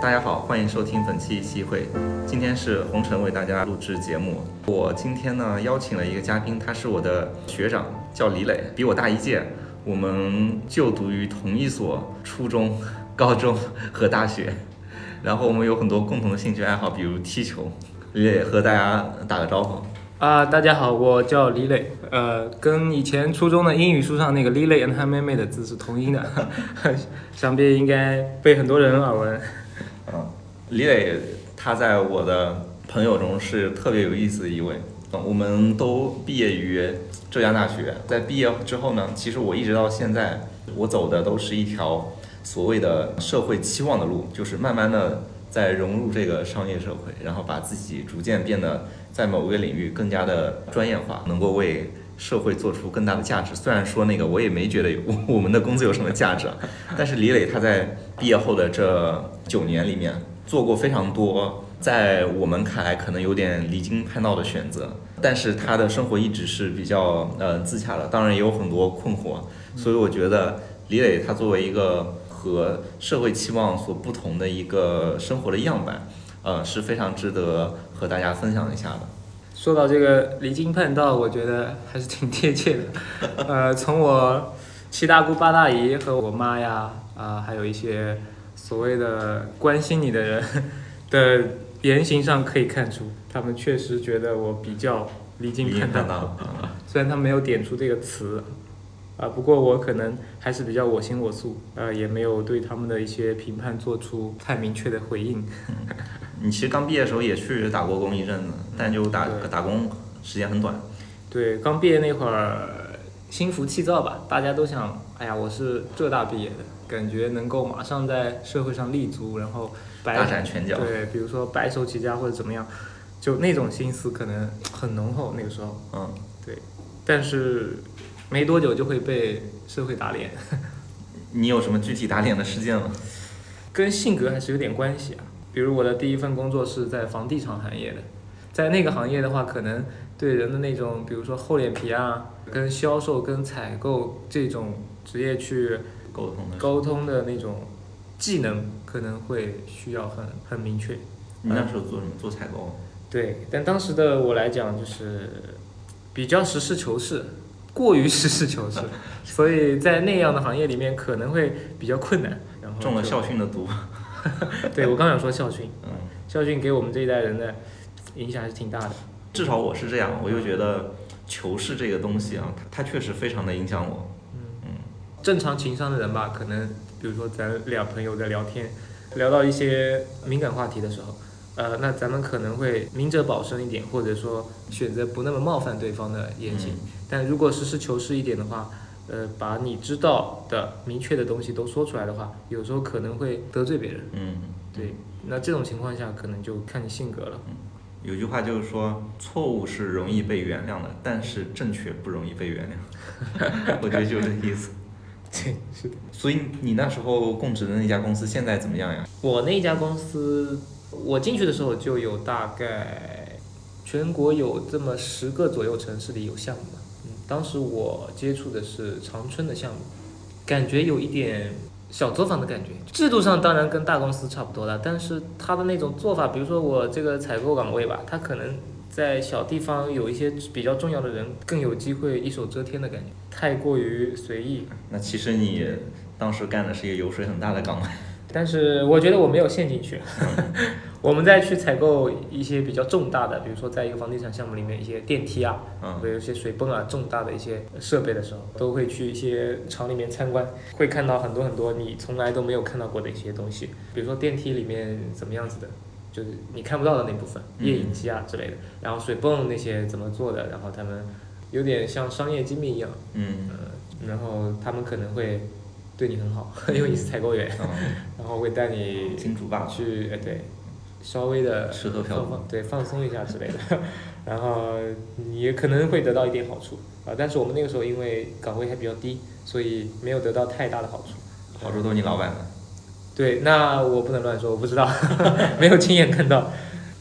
大家好，欢迎收听本期戏会。今天是红尘为大家录制节目。我今天呢邀请了一个嘉宾，他是我的学长，叫李磊，比我大一届。我们就读于同一所初中、高中和大学，然后我们有很多共同的兴趣爱好，比如踢球。李磊和大家打个招呼。啊，大家好，我叫李磊，呃，跟以前初中的英语书上那个李磊和他妹妹的字是同音的，想必应该被很多人耳闻。李磊他在我的朋友中是特别有意思的一位。嗯，我们都毕业于浙江大学，在毕业之后呢，其实我一直到现在，我走的都是一条所谓的社会期望的路，就是慢慢的在融入这个商业社会，然后把自己逐渐变得在某个领域更加的专业化，能够为社会做出更大的价值。虽然说那个我也没觉得我我们的工作有什么价值，啊，但是李磊他在毕业后的这九年里面做过非常多。在我们看来，可能有点离经叛道的选择，但是他的生活一直是比较呃自洽的，当然也有很多困惑，所以我觉得李磊他作为一个和社会期望所不同的一个生活的样板，呃是非常值得和大家分享一下的。说到这个离经叛道，我觉得还是挺贴切的。呃，从我七大姑八大姨和我妈呀，啊，还有一些所谓的关心你的人 的。言行上可以看出，他们确实觉得我比较离经叛道。虽然他没有点出这个词，啊，不过我可能还是比较我行我素，呃，也没有对他们的一些评判做出太明确的回应。你其实刚毕业的时候也去打过工一阵子，但就打打工时间很短。对，刚毕业那会儿心浮气躁吧，大家都想，哎呀，我是浙大毕业的，感觉能够马上在社会上立足，然后。大展拳脚，对，比如说白手起家或者怎么样，就那种心思可能很浓厚。那个时候，嗯，对，但是没多久就会被社会打脸。你有什么具体打脸的事件吗？跟性格还是有点关系啊。比如我的第一份工作是在房地产行业的，在那个行业的话，可能对人的那种，比如说厚脸皮啊，跟销售、跟采购这种职业去沟通的沟通的那种。技能可能会需要很很明确。你那时候做什么？做采购。对，但当时的我来讲就是比较实事求是，过于实事求是，所以在那样的行业里面可能会比较困难。然后中了校训的毒。对，我刚想说校训。嗯。校训给我们这一代人的影响还是挺大的。至少我是这样，我就觉得求是这个东西啊，它它确实非常的影响我。正常情商的人吧，可能。比如说咱俩朋友在聊天，聊到一些敏感话题的时候，呃，那咱们可能会明哲保身一点，或者说选择不那么冒犯对方的言行。但如果实事求是一点的话，呃，把你知道的明确的东西都说出来的话，有时候可能会得罪别人。嗯，对。那这种情况下，可能就看你性格了。嗯，有句话就是说，错误是容易被原谅的，但是正确不容易被原谅。我觉得就这意思。对，是的。所以你那时候供职的那家公司现在怎么样呀？我那家公司，我进去的时候就有大概全国有这么十个左右城市里有项目吧。嗯，当时我接触的是长春的项目，感觉有一点小作坊的感觉。制度上当然跟大公司差不多了，但是它的那种做法，比如说我这个采购岗位吧，它可能。在小地方有一些比较重要的人，更有机会一手遮天的感觉，太过于随意。那其实你当时干的是一个油水很大的岗位，但是我觉得我没有陷进去。我们在去采购一些比较重大的，比如说在一个房地产项目里面一些电梯啊，会有一些水泵啊，重大的一些设备的时候，都会去一些厂里面参观，会看到很多很多你从来都没有看到过的一些东西，比如说电梯里面怎么样子的。就是你看不到的那部分，夜影机啊之类的，然后水泵那些怎么做的，然后他们有点像商业机密一样，嗯，然后他们可能会对你很好，因为你是采购员，然后会带你金主爸去，哎对，稍微的放放对放松一下之类的，然后你也可能会得到一点好处啊，但是我们那个时候因为岗位还比较低，所以没有得到太大的好处，好处都是你老板的。对，那我不能乱说，我不知道，没有亲眼看到。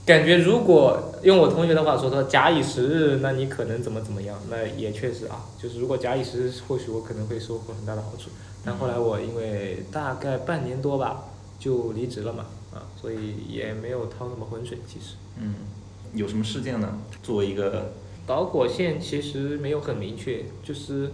感觉如果用我同学的话说，说假以时日，那你可能怎么怎么样？那也确实啊，就是如果假以时日，或许我可能会收获很大的好处。但后来我因为大概半年多吧，就离职了嘛，啊，所以也没有趟什么浑水，其实。嗯，有什么事件呢？作为一个导火线其实没有很明确，就是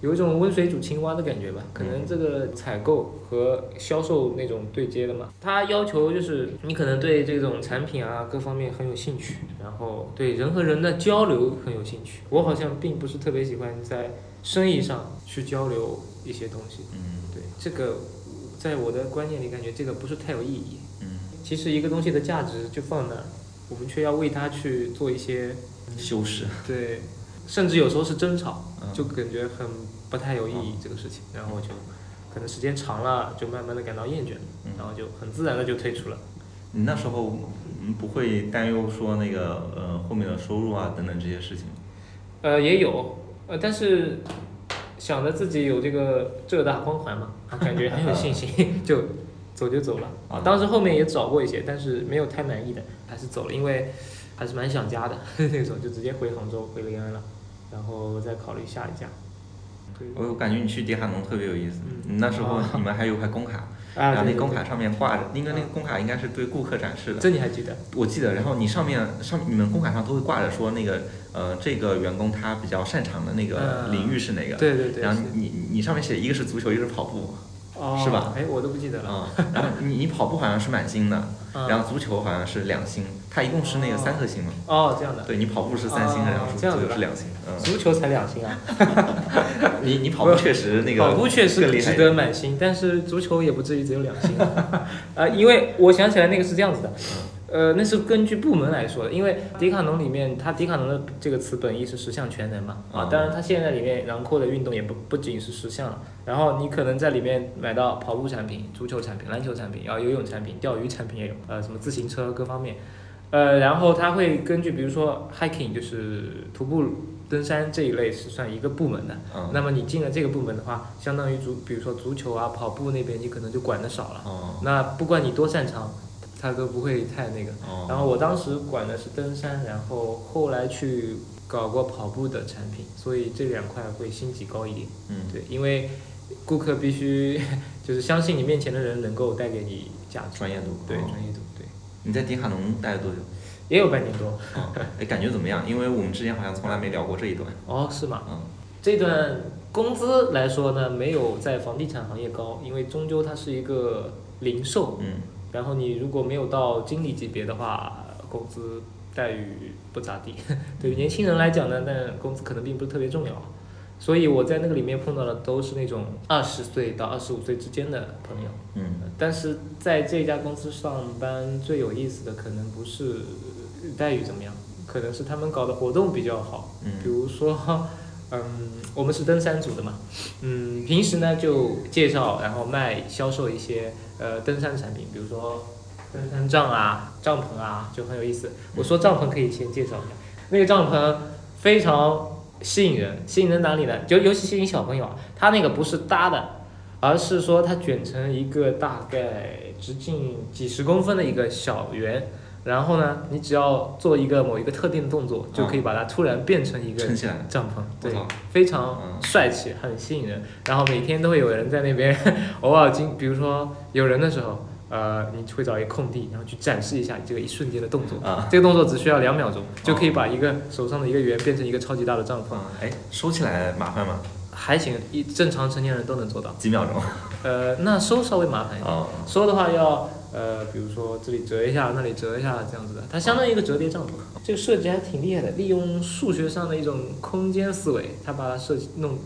有一种温水煮青蛙的感觉吧。可能这个采购和销售那种对接的嘛，他要求就是你可能对这种产品啊各方面很有兴趣，然后对人和人的交流很有兴趣。我好像并不是特别喜欢在生意上去交流一些东西。嗯对这个，在我的观念里感觉这个不是太有意义。嗯其实一个东西的价值就放那儿，我们却要为它去做一些修饰，对，甚至有时候是争吵，嗯就感觉很不太有意义这个事情，然后就可能时间长了，就慢慢的感到厌倦然后就很自然的就退出了。你那时候嗯不会担忧说那个呃后面的收入啊等等这些事情？呃，也有，呃，但是想着自己有这个浙大光环嘛，啊感觉很有信心，就走就走了。啊当时后面也找过一些，但是没有太满意的，还是走了，因为还是蛮想家的 那种，就直接回杭州回临安了，然后再考虑下一家。我我感觉你去迪卡侬特别有意思，嗯。那时候啊你们还有块工卡，啊，然后那工卡上面挂着，应该那个工卡应该是对顾客展示的，这你还记得？我记得，然后你上面上你们工卡上都会挂着说那个呃这个员工他比较擅长的那个嗯领域是哪个，对对对，然后你你上面写一个是足球，一个是跑步，哦是吧？哎，我都不记得了。啊、然后你你跑步好像是满星的，嗯 然后足球好像是两星，它一共是那个三颗星嘛，哦，这样的，对你跑步是三星，哦然后足这样子的球是两星，嗯，足球才两星啊。你你跑步确实那个跑步确实值得满星，但是足球也不至于只有两星。啊，因为我想起来那个是这样子的，呃，那是根据部门来说的，因为迪卡侬里面，它迪卡侬的这个词本意是十项全能嘛，啊啊，当然它现在里面囊括的运动也不不仅是十项了，然后你可能在里面买到跑步产品、足球产品、篮球产品，然后游泳产品、钓鱼产品也有，呃，什么自行车各方面，呃，然后他会根据比如说 hiking 就是徒步登山这一类是算一个部门的，嗯，那么你进了这个部门的话，相当于足，比如说足球啊、跑步那边，你可能就管的少了。哦那不管你多擅长，他都不会太那个。哦，然后我当时管的是登山，然后后来去搞过跑步的产品，所以这两块会星级高一点。嗯对，因为顾客必须 就是相信你面前的人能够带给你价值。专业度，对，哦专业度，对，你在迪卡侬待了多久？也有半年多。啊，哎，感觉怎么样？因为我们之前好像从来没聊过这一段，哦，是吗？嗯这段工资来说呢，没有在房地产行业高，因为终究它是一个零售，嗯然后你如果没有到经理级别的话，工资待遇不咋地。对于年轻人来讲呢，那工资可能并不是特别重要。所以我在那个里面碰到的都是那种二十岁到二十五岁之间的朋友。嗯但是在这家公司上班最有意思的可能不是待遇怎么样，可能是他们搞的活动比较好。嗯比嗯如说，嗯，我们是登山组的嘛，嗯，平时呢就介绍，然后卖、销售一些呃登山产品，比如说登山杖啊、帐篷啊，就很有意思。我说帐篷可以先介绍一下，那个帐篷非常吸引人，吸引人哪里呢？就尤其吸引小朋友啊，它那个不是搭的。而是说它卷成一个大概直径几十公分的一个小圆，然后呢，你只要做一个某一个特定的动作，就可以把它突然变成一个帐篷，对，非常嗯帅气，很吸引人。然后每天都会有人在那边，偶尔经，比如说有人的时候，呃，你会找一个空地，然后去展示一下你这个一瞬间的动作。啊，这个动作只需要两秒钟，就可以把一个手上的一个圆变成一个超级大的帐篷，嗯，哎，收起来麻烦吗？还行，一正常成年人都能做到。几秒钟？呃，那收稍微麻烦一点。哦，收的话要呃，比如说这里折一下，那里折一下，这样子的，它相当于一个折叠帐篷。这个设计还挺厉害的，利用数学上的一种空间思维，它把它设计弄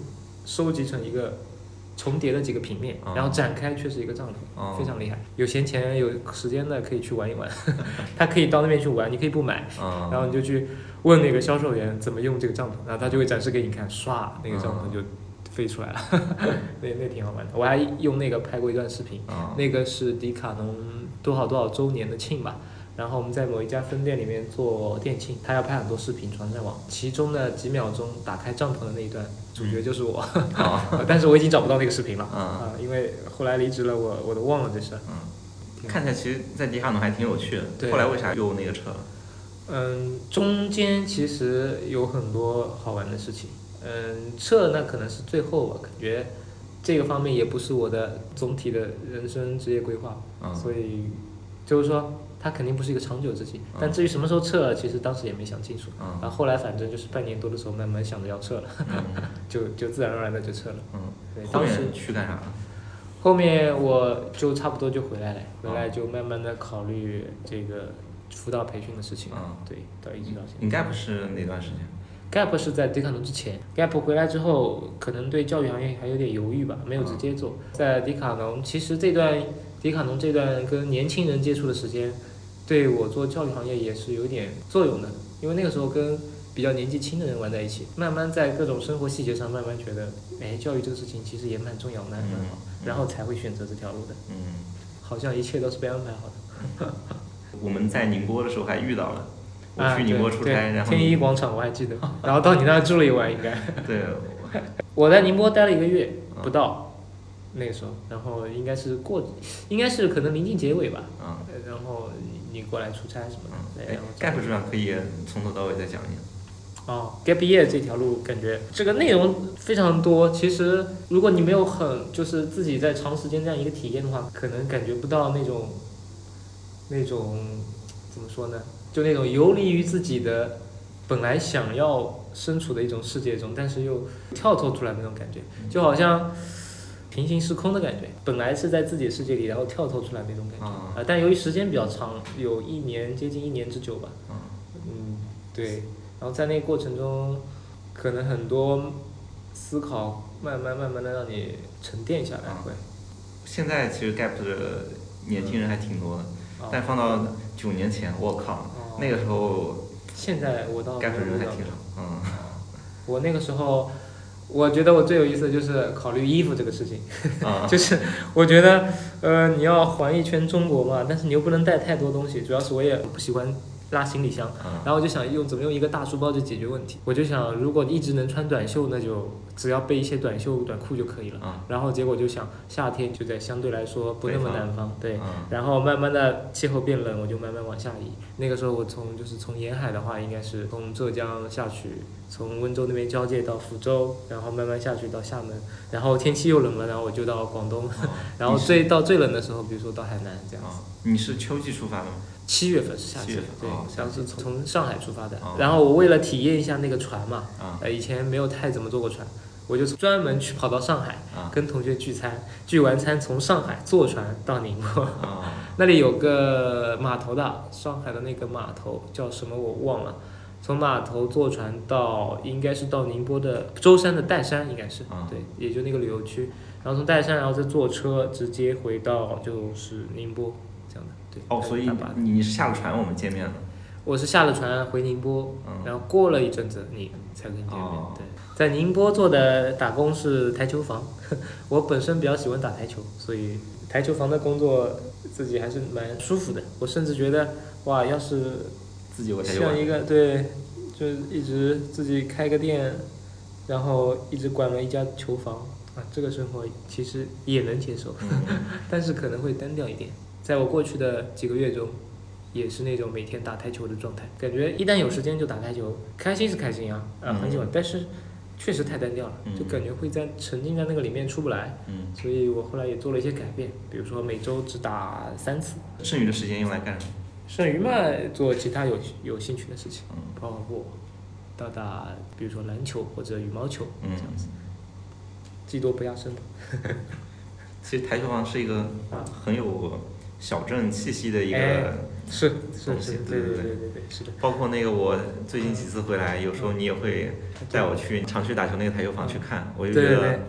收集成一个重叠的几个平面，哦然后展开却是一个帐篷，哦非常厉害。有闲钱有时间的可以去玩一玩，他可以到那边去玩，你可以不买，嗯，然后你就去问那个销售员怎么用这个帐篷，然后他就会展示给你看，唰，那个帐篷就飞出来了，那那挺好玩的。我还用那个拍过一段视频。嗯那个是迪卡侬多少多少周年的庆吧，然后我们在某一家分店里面做店庆，他要拍很多视频传上网，其中的几秒钟打开帐篷的那一段，主角就是我，好，但是我已经找不到那个视频了嗯啊，因为后来离职了，我我都忘了这事。嗯，看起来其实，在迪卡侬还挺有趣的。对后来为啥又那个车？嗯，中间其实有很多好玩的事情。嗯，撤那可能是最后吧，感觉这个方面也不是我的总体的人生职业规划，嗯所以就是说它肯定不是一个长久之计。嗯但至于什么时候撤，其实当时也没想清楚。嗯然后后来反正就是半年多的时候，慢慢想着要撤了，嗯 就就自然而然的就撤了。嗯，对，后当时面去干啥了？后面我就差不多就回来了，回哦来就慢慢的考虑这个辅导培训的事情。嗯对，到一直到现在。你 gap 是哪段时间？Gap 是在迪卡侬之前，Gap 回来之后，可能对教育行业还有点犹豫吧，没有直接做。在迪卡侬，其实这段迪卡侬这段跟年轻人接触的时间，对我做教育行业也是有点作用的，因为那个时候跟比较年纪轻的人玩在一起，慢慢在各种生活细节上慢慢觉得，哎，教育这个事情其实也蛮重要，蛮蛮好，嗯然后才会选择这条路的，嗯，好像一切都是被安排好的。我们在宁波的时候还遇到了，我啊，去宁波出差，然后天一广场我还记得，然后到你那儿住了一晚应该。对，我在宁波待了一个月嗯不到，那个时候，然后应该是过，应该是可能临近结尾吧，嗯呃然后你你过来出差什么的，哎，gap 这段可以从头到尾再讲一讲。哦，gap year 这条路感觉这个内容非常多，其实如果你没有很就是自己在长时间这样一个体验的话，可能感觉不到那种那种怎么说呢，就那种游离于自己的本来想要身处的一种世界中，但是又跳脱出来那种感觉，就好像平行时空的感觉。本来是在自己的世界里，然后跳脱出来那种感觉。啊啊，但由于时间比较长，有一年接近一年之久吧。嗯嗯，对。然后在那个过程中，可能很多思考慢慢慢慢的让你沉淀下来啊会。现在其实 gap 的年轻人还挺多的，啊但放到九年前，我靠，哦那个时候现在我到 gap 人还挺少，嗯我那个时候，我觉得我最有意思的就是考虑衣服这个事情，啊。就是我觉得，呃，你要环一圈中国嘛，但是你又不能带太多东西，主要是我也不喜欢拉行李箱，嗯然后我就想用怎么用一个大书包就解决问题。我就想，如果一直能穿短袖，那就只要备一些短袖短裤就可以了。啊然后结果就想，夏天就在相对来说不那么南方，对。嗯然后慢慢的气候变冷，我就慢慢往下移。那个时候我从就是从沿海的话，应该是从浙江下去，从温州那边交界到福州，然后慢慢下去到厦门，然后天气又冷了，然后我就到广东，然后最到最冷的时候，比如说到海南这样子。啊，你是秋季出发的吗？七月份是夏季七月份，对哦，夏当时从从上海出发的哦，然后我为了体验一下那个船嘛，啊呃，以前没有太怎么坐过船，我就专门去跑到上海，啊跟同学聚餐，聚完餐从上海坐船到宁波。啊 那里有个码头的，上海的那个码头叫什么我忘了。从码头坐船到应该是到宁波的舟山的岱山，应该是、啊对，也就那个旅游区。然后从岱山，然后再坐车直接回到就是宁波。对。哦，所以你你是下了船我们见面了，我是下了船回宁波，嗯然后过了一阵子你才跟你见面。哦对，在宁波做的打工是台球房，我本身比较喜欢打台球，所以台球房的工作自己还是蛮舒服的。我甚至觉得，哇，要是自己有个台球馆像一个对，就一直自己开个店，然后一直管了一家球房啊，这个生活其实也能接受。嗯 但是可能会单调一点。在我过去的几个月中，也是那种每天打台球的状态，感觉一旦有时间就打台球，开心是开心啊，啊嗯很喜欢，但是确实太单调了，嗯就感觉会在沉浸在那个里面出不来，嗯，所以我后来也做了一些改变，比如说每周只打三次，剩余的时间用来干什么？剩余嘛做其他有有兴趣的事情，嗯跑跑步，打打比如说篮球或者羽毛球嗯这样子，技多不压身的。其实台球房是一个啊很有小镇气息的一个，哎是是东西是，对对对对对是的。包括那个我最近几次回来，有时候你也会带我去常去打球那个台球房去看，我就觉得，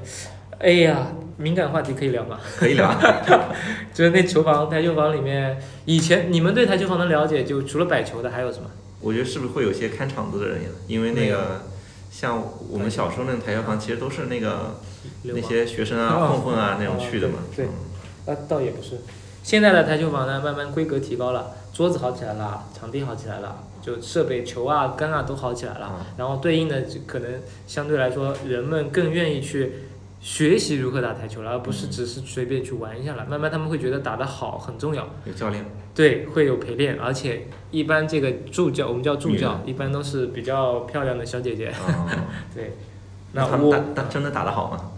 哎呀，敏感话题可以聊吗？可以聊。就是那球房，台球房里面，以前你们对台球房的了解，就除了摆球的还有什么？我觉得是不是会有些看场子的人呀？因为那个像我们小时候那个台球房，其实都是那个那些学生啊、哦混混啊那种去的嘛。对对嗯啊，倒也不是。现在的台球房呢，慢慢规格提高了，桌子好起来了，场地好起来了，就设备、球啊、杆啊都好起来了。嗯然后对应的就可能相对来说，人们更愿意去学习如何打台球了，而不是嗯只是随便去玩一下了。慢慢他们会觉得打得好很重要。有教练。对，会有陪练，而且一般这个助教，我们叫助教，一般都是比较漂亮的小姐姐。哦 对，那他们打打真的打得好吗？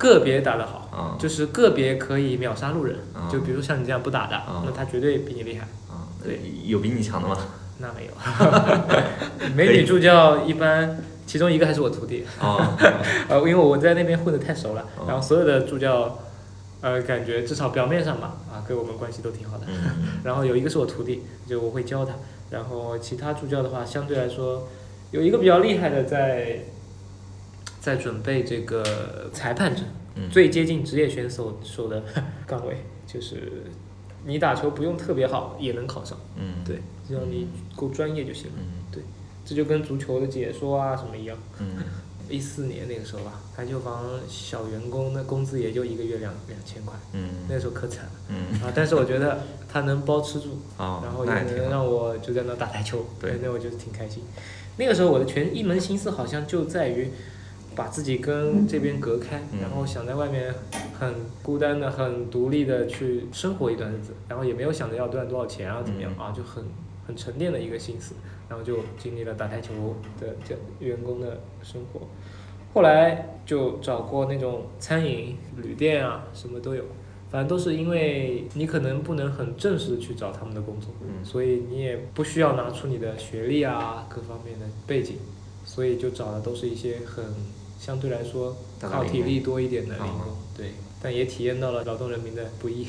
个别打得好，啊就是个别可以秒杀路人，啊就比如像你这样不打的，啊那他绝对比你厉害。啊，对，有比你强的吗？那没有，美女助教一般，其中一个还是我徒弟，啊，呃，因为我在那边混的太熟了，哦。然后所有的助教，呃，感觉至少表面上吧，啊，跟我们关系都挺好的。嗯。然后有一个是我徒弟，就我会教他。然后其他助教的话，相对来说，有一个比较厉害的在，在准备这个裁判证，嗯最接近职业选手手的 岗位，就是你打球不用特别好也能考上，嗯，对只要你够专业就行了。嗯这就跟足球的解说啊什么一样。嗯一四年那个时候吧，排球房小员工的工资也就一个月两两千块，嗯那时候可惨了嗯，啊！但是我觉得他能包吃住，啊，然后也。能让我就在那打台球，对那我就挺开心。那个时候我的全一门心思好像就在于把自己跟这边隔开，嗯。然后想在外面很孤单的、很独立的去生活一段日子，然后也没有想着要赚多少钱啊怎么样、嗯。啊，就很很沉淀的一个心思，然后就经历了打台球的这员工的生活。后来就找过那种餐饮、旅店啊，什么都有，反正都是因为你可能不能很正式的去找他们的工作，嗯。所以你也不需要拿出你的学历啊各方面的背景，所以就找的都是一些很相对来说靠体力多一点的零工，对，但也体验到了劳动人民的不易，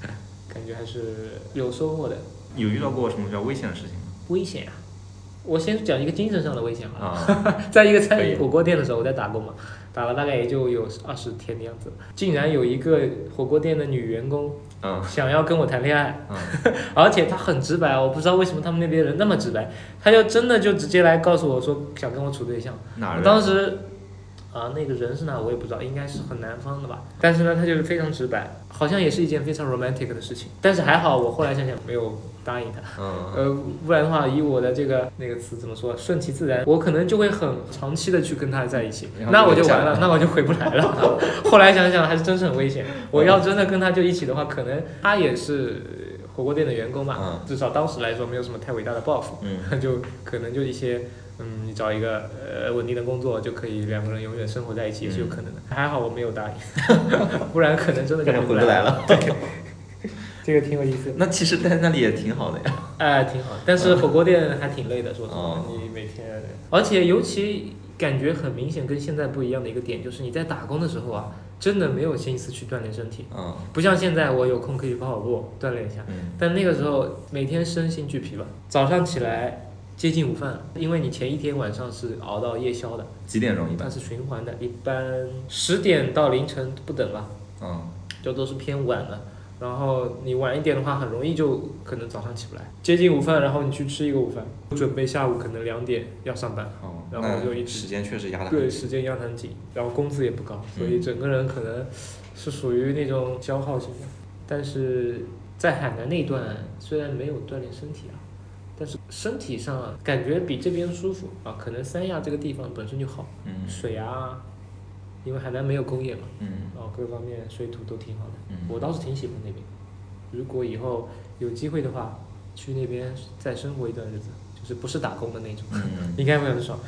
感觉还是有收获的。有遇到过什么比较危险的事情吗？危险啊！我先讲一个精神上的危险啊，啊，在一个餐饮火锅店的时候，我在打工嘛，打了大概也就有二十天的样子，竟然有一个火锅店的女员工嗯想要跟我谈恋爱，嗯 而且她很直白，我不知道为什么他们那边人那么直白，她就真的就直接来告诉我说想跟我处对象。哪？当时啊，那个人是哪我也不知道，应该是很南方的吧。但是呢，他就是非常直白，好像也是一件非常 romantic 的事情。但是还好，我后来想想没有答应他。嗯呃，不然的话，以我的这个那个词怎么说，顺其自然，我可能就会很长期的去跟他在一起那我就完了，那我就回不来了。后来想想还是真是很危险。我要真的跟他就一起的话，可能他也是火锅店的员工嘛，嗯至少当时来说没有什么太伟大的抱负，嗯就可能就一些。嗯，你找一个呃稳定的工作，就可以两个人永远生活在一起，也是有可能的。还好我没有答应，不然可能真的就回回不来了。对，这个挺有意思。那其实在那里也挺好的呀。哎，挺好，但是火锅店还挺累的，说实话哦，你每天，而且尤其感觉很明显跟现在不一样的一个点，就是你在打工的时候啊，真的没有心思去锻炼身体，嗯不像现在我有空可以跑跑步锻炼一下，嗯但那个时候每天身心俱疲吧，早上起来接近午饭了，因为你前一天晚上是熬到夜宵的，几点钟一般？它是循环的，一般十点到凌晨不等吧，嗯就都是偏晚的。然后你晚一点的话，很容易就可能早上起不来。接近午饭，然后你去吃一个午饭，准备下午可能两点要上班，哦，然后就一那直时间确实压得很对，时间压得很紧，然后工资也不高，所以整个人可能是属于那种消耗型的。但是在海南那段，虽然没有锻炼身体啊，但是身体上啊感觉比这边舒服啊。可能三亚这个地方本身就好，嗯水啊，因为海南没有工业嘛，嗯然后各方面水土都挺好的。嗯我倒是挺喜欢那边。如果以后有机会的话，去那边再生活一段日子，就是不是打工的那种，嗯，应该会很爽。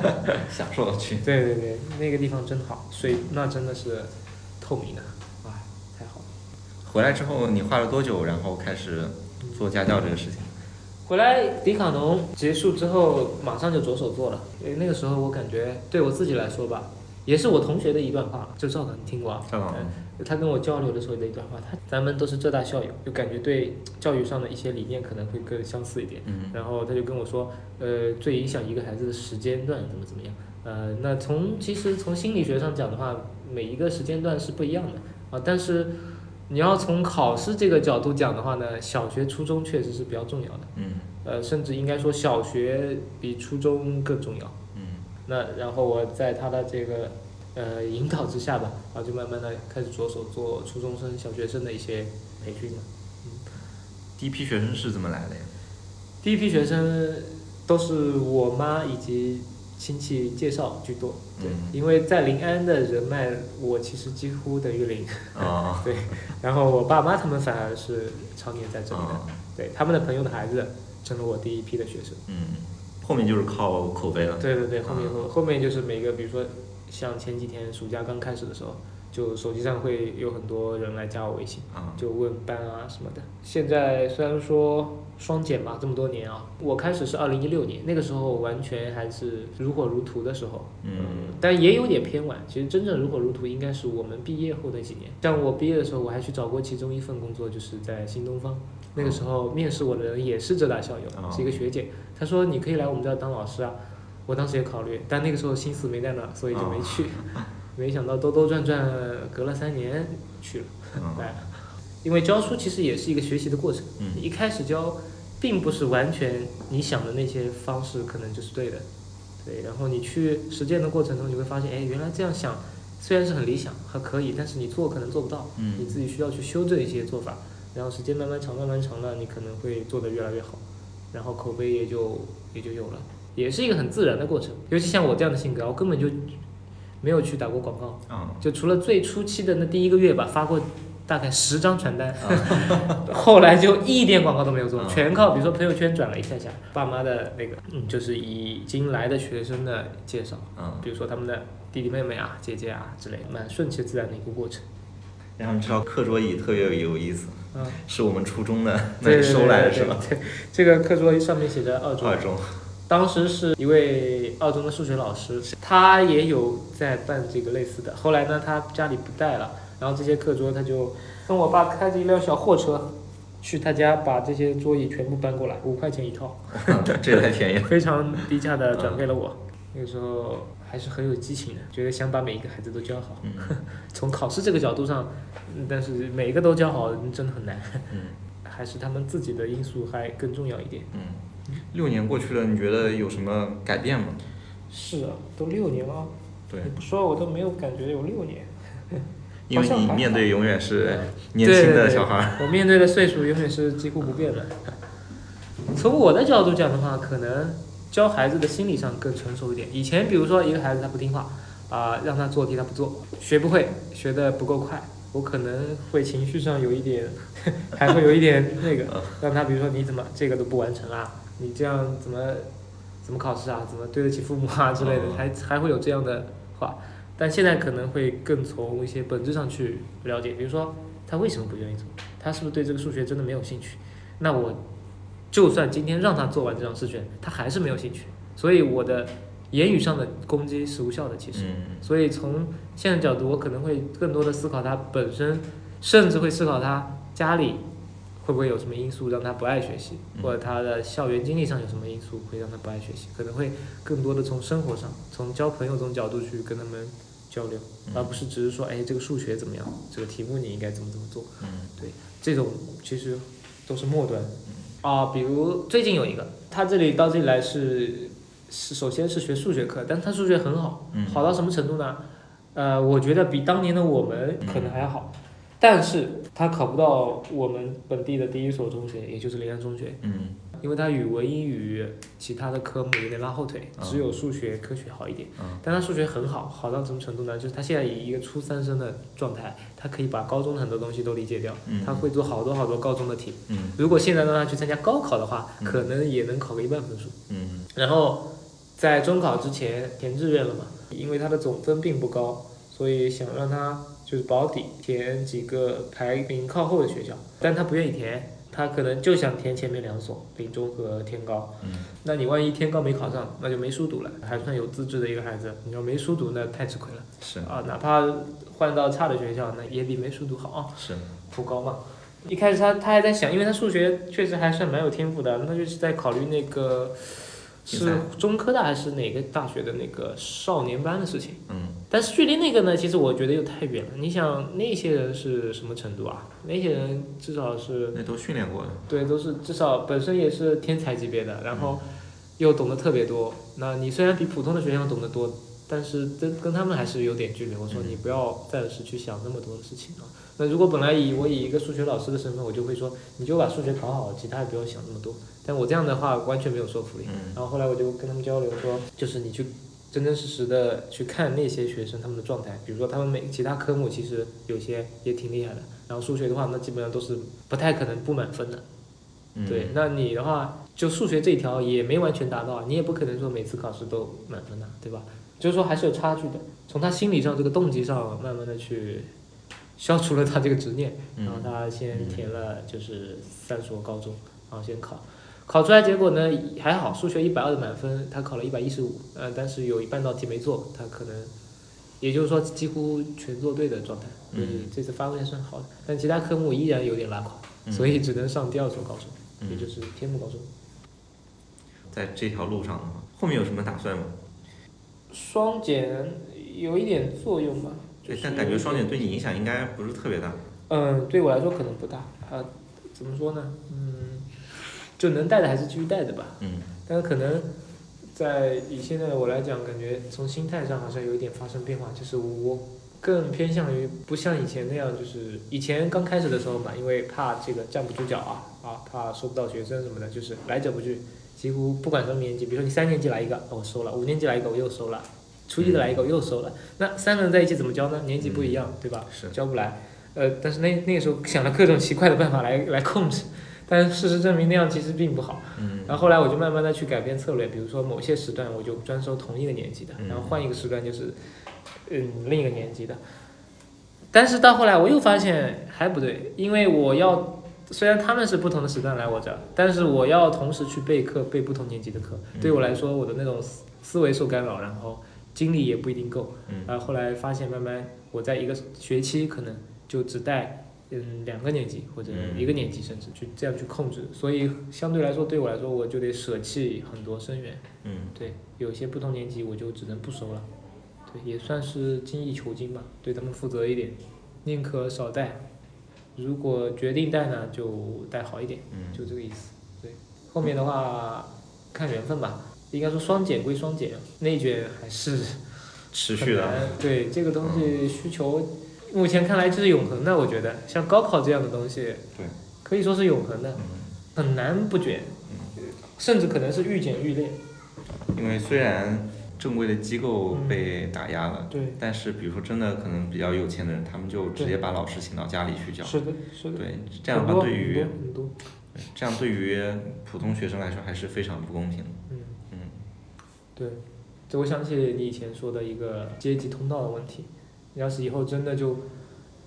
享受去。对对对，那个地方真好，水那真的是透明的，哇，太好了。回来之后你花了多久，然后开始做家教这个事情？回来迪卡侬结束之后，马上就着手做了。因为那个时候我感觉对我自己来说吧，也是我同学的一段话，就赵导，你听过啊？他跟我交流的时候的一段话，他咱们都是浙大校友，就感觉对教育上的一些理念可能会更相似一点。嗯然后他就跟我说，呃，最影响一个孩子的时间段怎么怎么样。呃，那从其实从心理学上讲的话，每一个时间段是不一样的啊。但是你要从考试这个角度讲的话呢，小学、初中确实是比较重要的。嗯呃，甚至应该说小学比初中更重要。嗯那然后我在他的这个呃引导之下吧，然后就慢慢的开始着手做初中生、小学生的一些培训了。嗯。第一批学生是怎么来的呀？第一批学生都是我妈以及亲戚介绍居多，对，嗯因为在临安的人脉，我其实几乎等于零，啊 对，然后我爸妈他们反而是常年在这里的，啊对，他们的朋友的孩子成了我第一批的学生，嗯，后面就是靠口碑了。对对对，后面嗯。后后面就是每个，比如说像前几天暑假刚开始的时候，就手机上会有很多人来加我微信，啊，就问班啊什么的。现在虽然说双减嘛，这么多年啊，我开始是二零一六年，那个时候完全还是如火如荼的时候，嗯但也有点偏晚。其实真正如火如荼应该是我们毕业后的几年。像我毕业的时候，我还去找过其中一份工作，就是在新东方。那个时候面试我的人也是浙大校友，哦是一个学姐。她说你可以来我们这儿当老师啊。我当时也考虑，但那个时候心思没在那儿，所以就没去。没想到兜兜转转，隔了三年去了。因为教书其实也是一个学习的过程。嗯一开始教，并不是完全你想的那些方式可能就是对的，对。然后你去实践的过程中，你会发现，哎，原来这样想虽然是很理想，还可以，但是你做可能做不到，你嗯自己需要去修正一些做法。然后时间慢慢长，慢慢长了，你可能会做得越来越好，然后口碑也就也就有了，也是一个很自然的过程。尤其像我这样的性格，我根本就没有去打过广告。啊就除了最初期的那第一个月吧，发过大概十张传单，后来就一点广告都没有做，啊全靠比如说朋友圈转了一下下，爸妈的那个，嗯，就是已经来的学生的介绍，嗯，比如说他们的弟弟妹妹啊、姐姐啊之类的，蛮顺其自然的一个过程。然后你知道课桌椅特别有意思，嗯，是我们初中的那对里收来的对是吧？对对，这个课桌椅上面写着二中，二中，当时是一位二中的数学老师，他也有在办这个类似的。后来呢，他家里不带了，然后这些课桌他就跟我爸开着一辆小货车，去他家把这些桌椅全部搬过来，五块钱一套，这也太便宜了。非常低价的转给了我。那个时候还是很有激情的，觉得想把每一个孩子都教好。嗯 从考试这个角度上，嗯但是每一个都教好真的很难，嗯 还是他们自己的因素还更重要一点。嗯，六年过去了，你觉得有什么改变吗？是啊，都六年了。对你，不说我都没有感觉有六年。因为你面对永远是年轻的小孩儿。我面对的岁数永远是几乎不变的。从我的角度讲的话，可能教孩子的心理上更成熟一点。以前比如说一个孩子他不听话，啊、让他做题他不做，学不会，学的不够快，我可能会情绪上有一点，还会有一点那个，让他比如说你怎么这个都不完成啊，你这样怎么怎么考试啊，怎么对得起父母啊之类的，哦还还会有这样的话。但现在可能会更从一些本质上去了解，比如说他为什么不愿意做，他是不是对这个数学真的没有兴趣？那我就算今天让他做完这张试卷，他还是没有兴趣，所以我的言语上的攻击是无效的。其实，嗯所以从现在角度，我可能会更多的思考他本身，甚至会思考他家里会不会有什么因素让他不爱学习，嗯。或者他的校园经历上有什么因素会让他不爱学习，可能会更多的从生活上，从交朋友这种角度去跟他们交流，嗯。而不是只是说，哎，这个数学怎么样，这个题目你应该怎么怎么做。嗯。这种其实都是末端。啊。比如最近有一个，他这里到这里来是是首先是学数学课，但他数学很好，嗯。好到什么程度呢？呃，我觉得比当年的我们可能还要好，但是他考不到我们本地的第一所中学，也就是临安中学，嗯因为他语文、英语其他的科目有点拉后腿，啊只有数学、科学好一点。嗯但他数学很好，好到什么程度呢？就是他现在以一个初三生的状态，他可以把高中的很多东西都理解掉，嗯他会做好多好多高中的题。嗯如果现在让他去参加高考的话，嗯可能也能考个一半分数。嗯然后在中考之前填志愿了嘛，因为他的总分并不高，所以想让他就是保底填几个排名靠后的学校，但他不愿意填。他可能就想填前面两所，临中和天高。嗯那你万一天高没考上，那就没书读了。还算有资质的一个孩子，你要没书读，那太吃亏了是啊！哪怕换到差的学校，那也比没书读好啊。是普高嘛。一开始他他还在想，因为他数学确实还算蛮有天赋的，他就是在考虑那个是中科大还是哪个大学的那个少年班的事情。嗯但是距离那个呢，其实我觉得又太远了。你想那些人是什么程度啊？那些人至少是那都训练过的。对，都是至少本身也是天才级别的，然后又懂得特别多。那你虽然比普通的学生懂得多，但是跟跟他们还是有点距离。我说嗯你不要暂时去想那么多的事情啊。那如果本来以我以一个数学老师的身份，我就会说你就把数学考好，其他也不用想那么多。但我这样的话完全没有说服力。嗯然后后来我就跟他们交流说，就是你去真真实实的去看那些学生他们的状态，比如说他们每其他科目其实有些也挺厉害的，然后数学的话，那基本上都是不太可能不满分的。嗯对，那你的话，就数学这一条也没完全达到啊，你也不可能说每次考试都满分的、对吧？就是说还是有差距的。从他心理上这个动机上，慢慢的去消除了他这个执念，然后嗯他先填了就是三所高中，然后先考，考出来结果呢还好，数学一百二的满分，他考了一百一十五，呃，但是有一半道题没做，他可能，也就是说几乎全做对的状态，所以嗯这次发挥还算好的，但其他科目依然有点拉垮，嗯。所以只能上第二所高中，也嗯就是天目高中。在这条路上的话，后面有什么打算吗？双减有一点作用吧，对就，是但感觉双减对你影响应该不是特别大。嗯，对我来说可能不大，啊，怎么说呢？嗯，就能带的还是继续带着吧。嗯但是可能在以现在的我来讲，感觉从心态上好像有一点发生变化，就是我更偏向于不像以前那样，就是以前刚开始的时候嘛，因为怕这个站不住脚啊，啊，怕收不到学生什么的，就是来者不拒，几乎不管什么年级，比如说你三年级来一个，哦我收了；五年级来一个，我又收了；初一的来一个，我又收了。那三个人在一起怎么教呢？年级不一样，对吧？是教不来。呃，但是那那个时候想了各种奇怪的办法来 来控制，但是事实证明那样其实并不好。嗯然后后来我就慢慢的去改变策略，比如说某些时段我就专收同一个年级的，嗯然后换一个时段就是，嗯，另一个年级的。但是到后来我又发现还不对，因为我要虽然他们是不同的时段来我这儿，但是我要同时去备课，备不同年级的课，嗯对我来说我的那种思思维受干扰，然后精力也不一定够。嗯然后后来发现慢慢我在一个学期可能就只带嗯两个年级或者嗯一个年级，甚至去这样去控制，所以相对来说对我来说我就得舍弃很多生源。嗯对，有些不同年级我就只能不收了。对，也算是精益求精吧，对他们负责一点，宁可少带。如果决定带呢，就带好一点，嗯就这个意思。对，后面的话看缘分吧。应该说双减归双减，内卷还是持续的。对这个东西需求，目前看来就是永恒的。我觉得像高考这样的东西，对，可以说是永恒的，嗯很难不卷，甚至可能是愈减愈烈。因为虽然正规的机构被打压了，对，但是比如说真的可能比较有钱的人，他们就直接把老师请到家里去教。是的，是的。对，这样的话对于这样对于普通学生来说还是非常不公平的。对，这我想起你以前说的一个阶级通道的问题。要是以后真的就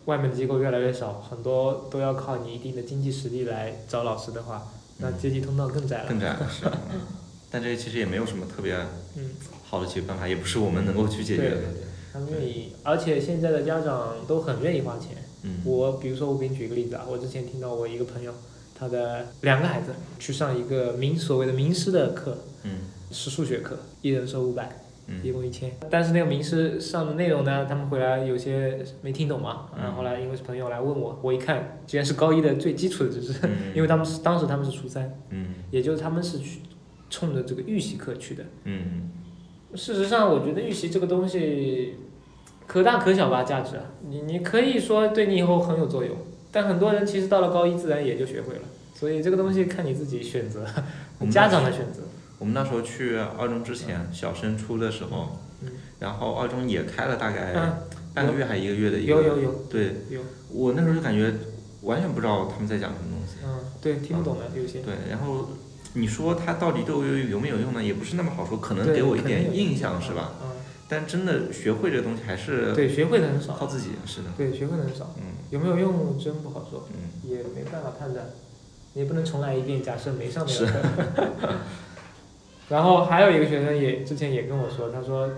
外面的机构越来越少，很多都要靠你一定的经济实力来找老师的话，那阶级通道更窄了。更窄了是。嗯 但这其实也没有什么特别嗯，好的解决办法，也不是我们能够去解决的。他们愿意，而且现在的家长都很愿意花钱。嗯我比如说，我给你举个例子啊，我之前听到我一个朋友，他的两个孩子去上一个名所谓的名师的课，嗯是数学课，一人收五百，一嗯共一千。但是那个名师上的内容呢，他们回来有些没听懂嘛，嗯然后后来因为是朋友来问我，我一看，居然是高一的最基础的知识，嗯。因为他们是当时他们是初三，嗯。也就是他们是去冲着这个预习课去的。嗯。事实上，我觉得预习这个东西可大可小吧，价值啊，你你可以说对你以后很有作用，但很多人其实到了高一自然也就学会了，所以这个东西看你自己选择，家长的选择。我们那时候去二中之前，小升初的时候，嗯然后二中也开了大概嗯，半个月还一个月的一个，有有有对有，我那时候就感觉完全不知道他们在讲什么东西。嗯，对，听不懂的有些。对，然后你说它到底对我有有没有用呢？也不是那么好说，可能给我一点印象是吧？嗯，但真的学会这个东西还是对，学会的很少。靠自己，是的，对，学会的很少，嗯有没有用真不好说，嗯也没办法判断，你也不能重来一遍。假设没上那个课。然后还有一个学生也之前也跟我说，他说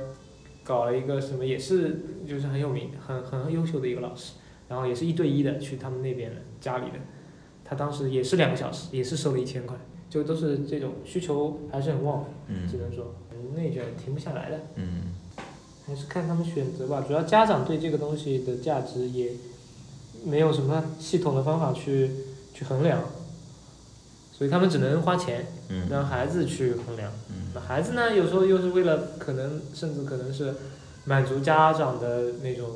搞了一个什么，也是就是很有名、很很优秀的一个老师，然后也是一对一的去他们那边的家里的，他当时也是两个小时，也是收了一千块，就都是这种需求还是很旺，只嗯。能说内卷停不下来的。嗯还是看他们选择吧，主要家长对这个东西的价值也没有什么系统的方法去去衡量，所以他们只能花钱嗯。让孩子去衡量。嗯。那孩子呢，有时候又是为了可能甚至可能是满足家长的那种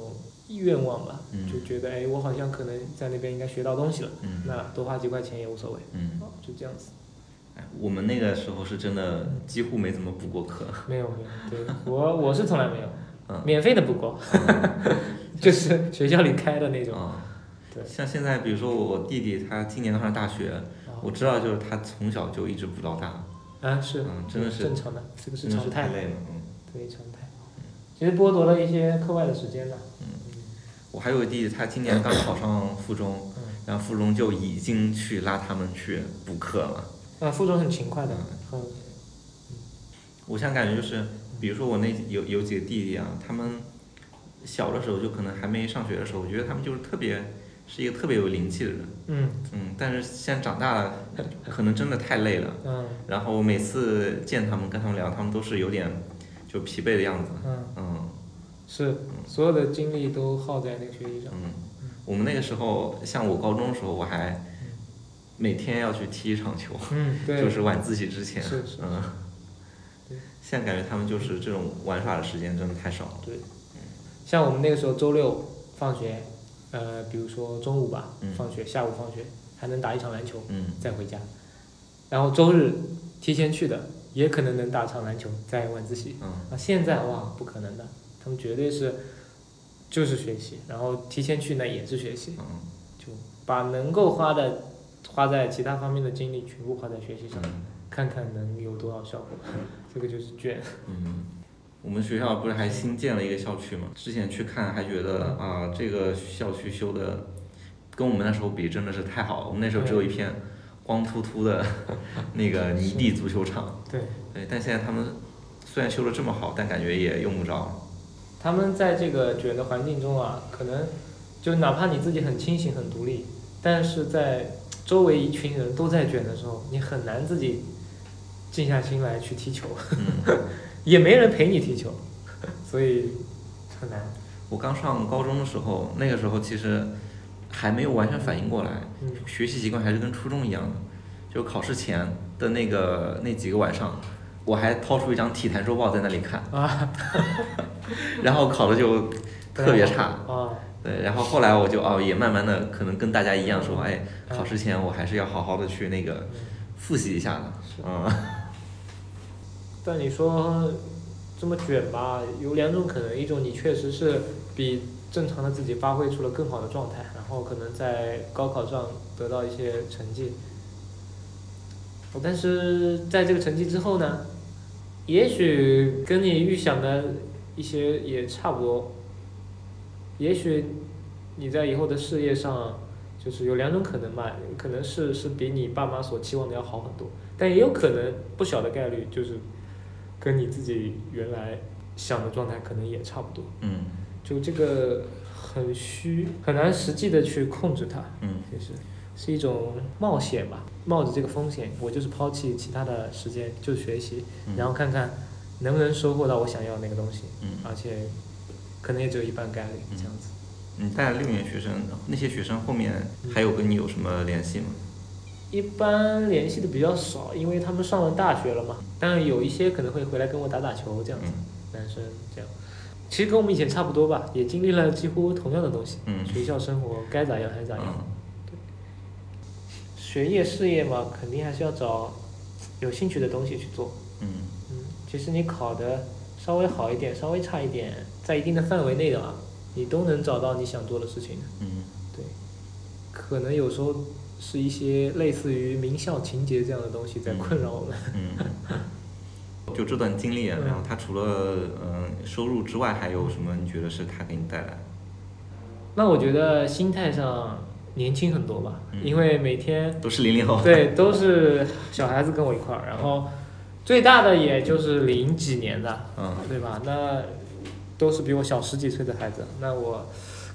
愿望吧，嗯。就觉得哎，我好像可能在那边应该学到东西了，嗯。那多花几块钱也无所谓，嗯，哦就这样子。哎我们那个时候是真的几乎没怎么补过课，没有没有，对我我是从来没有，嗯。免费的补过，就是学校里开的那种。啊，对。像现在比如说我弟弟他今年上大学，啊我知道就是他从小就一直补到大，啊，是，嗯真的是正常的，这个是常态，是太累了，嗯。对常态。其实剥夺了一些课外的时间的。我还有个弟弟，他今年刚考上附中，嗯，然后附中就已经去拉他们去补课了。啊，附中很勤快的，很我现在感觉就是，比如说我那有有几个弟弟啊，他们小的时候就可能还没上学的时候，我觉得他们就是特别是一个特别有灵气的人，嗯。嗯，但是现在长大了，可能真的太累了，嗯。然后每次见他们跟他们聊，他们都是有点就疲惫的样子，嗯，嗯。是所有的精力都耗在那个学习上。嗯，我们那个时候，像我高中的时候，我还每天要去踢一场球，嗯，对，就是晚自习之前，是是嗯，现在感觉他们就是这种玩耍的时间真的太少了，对，像我们那个时候周六放学，呃，比如说中午吧，嗯放学，下午放学还能打一场篮球，嗯再回家，然后周日提前去的，也可能能打场篮球，再晚自习。嗯啊，现在哇，不可能的，他们绝对是就是学习，然后提前去呢也是学习，嗯就把能够花的花在其他方面的精力全部花在学习上，嗯看看能有多少效果。这个就是卷。嗯，我们学校不是还新建了一个校区吗？之前去看还觉得啊，这个校区修的跟我们那时候比真的是太好了。我们那时候只有一片光秃秃的那个泥地足球场，对，对，但现在他们虽然修的这么好，但感觉也用不着。他们在这个卷的环境中啊，可能就哪怕你自己很清醒、很独立，但是在周围一群人都在卷的时候，你很难自己静下心来去踢球，嗯，也没人陪你踢球，所以很难。我刚上高中的时候，那个时候其实还没有完全反应过来，嗯。学习习惯还是跟初中一样的，就考试前的那个那几个晚上，我还掏出一张体坛周报在那里看，啊，然后考的就特别差。啊，对，然后后来我就哦，也慢慢的可能跟大家一样说，哎，嗯。考试前我还是要好好的去那个复习一下的，嗯，但你说这么卷吧，有两种可能，一种你确实是比正常的自己发挥出了更好的状态，然后可能在高考上得到一些成绩。但是在这个成绩之后呢，也许跟你预想的一些也差不多，也许你在以后的事业上，就是有两种可能嘛，可能是是比你爸妈所期望的要好很多，但也有可能不小的概率就是跟你自己原来想的状态可能也差不多，嗯。就这个很虚，很难实际的去控制它，嗯。其实是一种冒险吧，冒着这个风险，我就是抛弃其他的时间，就学习，嗯，然后看看能不能收获到我想要的那个东西，嗯。而且可能也只有一半概率嗯。这样子。你带六年学生，那些学生后面还有跟你有什么联系吗？一般联系的比较少，因为他们上了大学了嘛。当然有一些可能会回来跟我打打球这样子，嗯男生这样。其实跟我们以前差不多吧，也经历了几乎同样的东西。嗯学校生活该咋样还咋样。嗯学业事业嘛，肯定还是要找有兴趣的东西去做。嗯嗯，其实你考的稍微好一点，稍微差一点，在一定的范围内的啊，你都能找到你想做的事情的。嗯对，可能有时候是一些类似于名校情节这样的东西在困扰我们。嗯。就这段经历，啊嗯然后他除了嗯、收入之外，还有什么？你觉得是他给你带来？那我觉得心态上年轻很多吧，嗯因为每天都是零零后。对都是小孩子跟我一块儿，然后最大的也就是零几年的，嗯对吧？那都是比我小十几岁的孩子，那我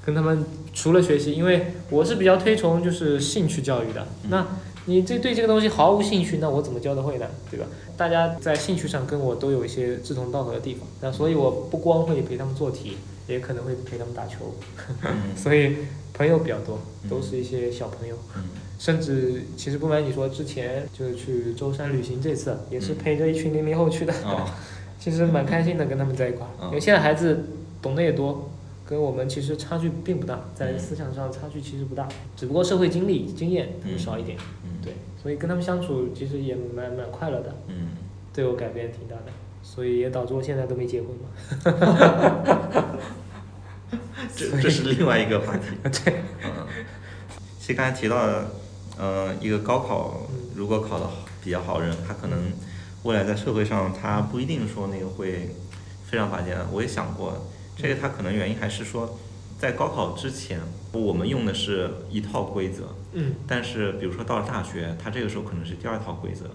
跟他们除了学习，因为我是比较推崇就是兴趣教育的，嗯。那你这对这个东西毫无兴趣，那我怎么教得会呢？对吧？大家在兴趣上跟我都有一些志同道合的地方，那所以我不光会陪他们做题，也可能会陪他们打球，嗯。所以朋友比较多，嗯都是一些小朋友。嗯。甚至其实不瞒你说，之前就是去舟山旅行，这次也是嗯。陪着一群零零后去的，哦。其实蛮开心的，跟他们在一块因为现在孩子懂得也多，跟我们其实差距并不大，在嗯思想上差距其实不大，只不过社会经历经验他们嗯少一点，嗯对，所以跟他们相处其实也蛮蛮快乐的，嗯。对我改变挺大的，所以也导致我现在都没结婚嘛。这这是另外一个话题。对，嗯，其实刚才提到的，呃，一个高考嗯。如果考的好比较好的人，他可能未来在社会上他不一定说那个会非常拔尖。我也想过，这个它可能原因还是说，在高考之前，我们用的是一套规则，嗯但是比如说到了大学，它这个时候可能是第二套规则，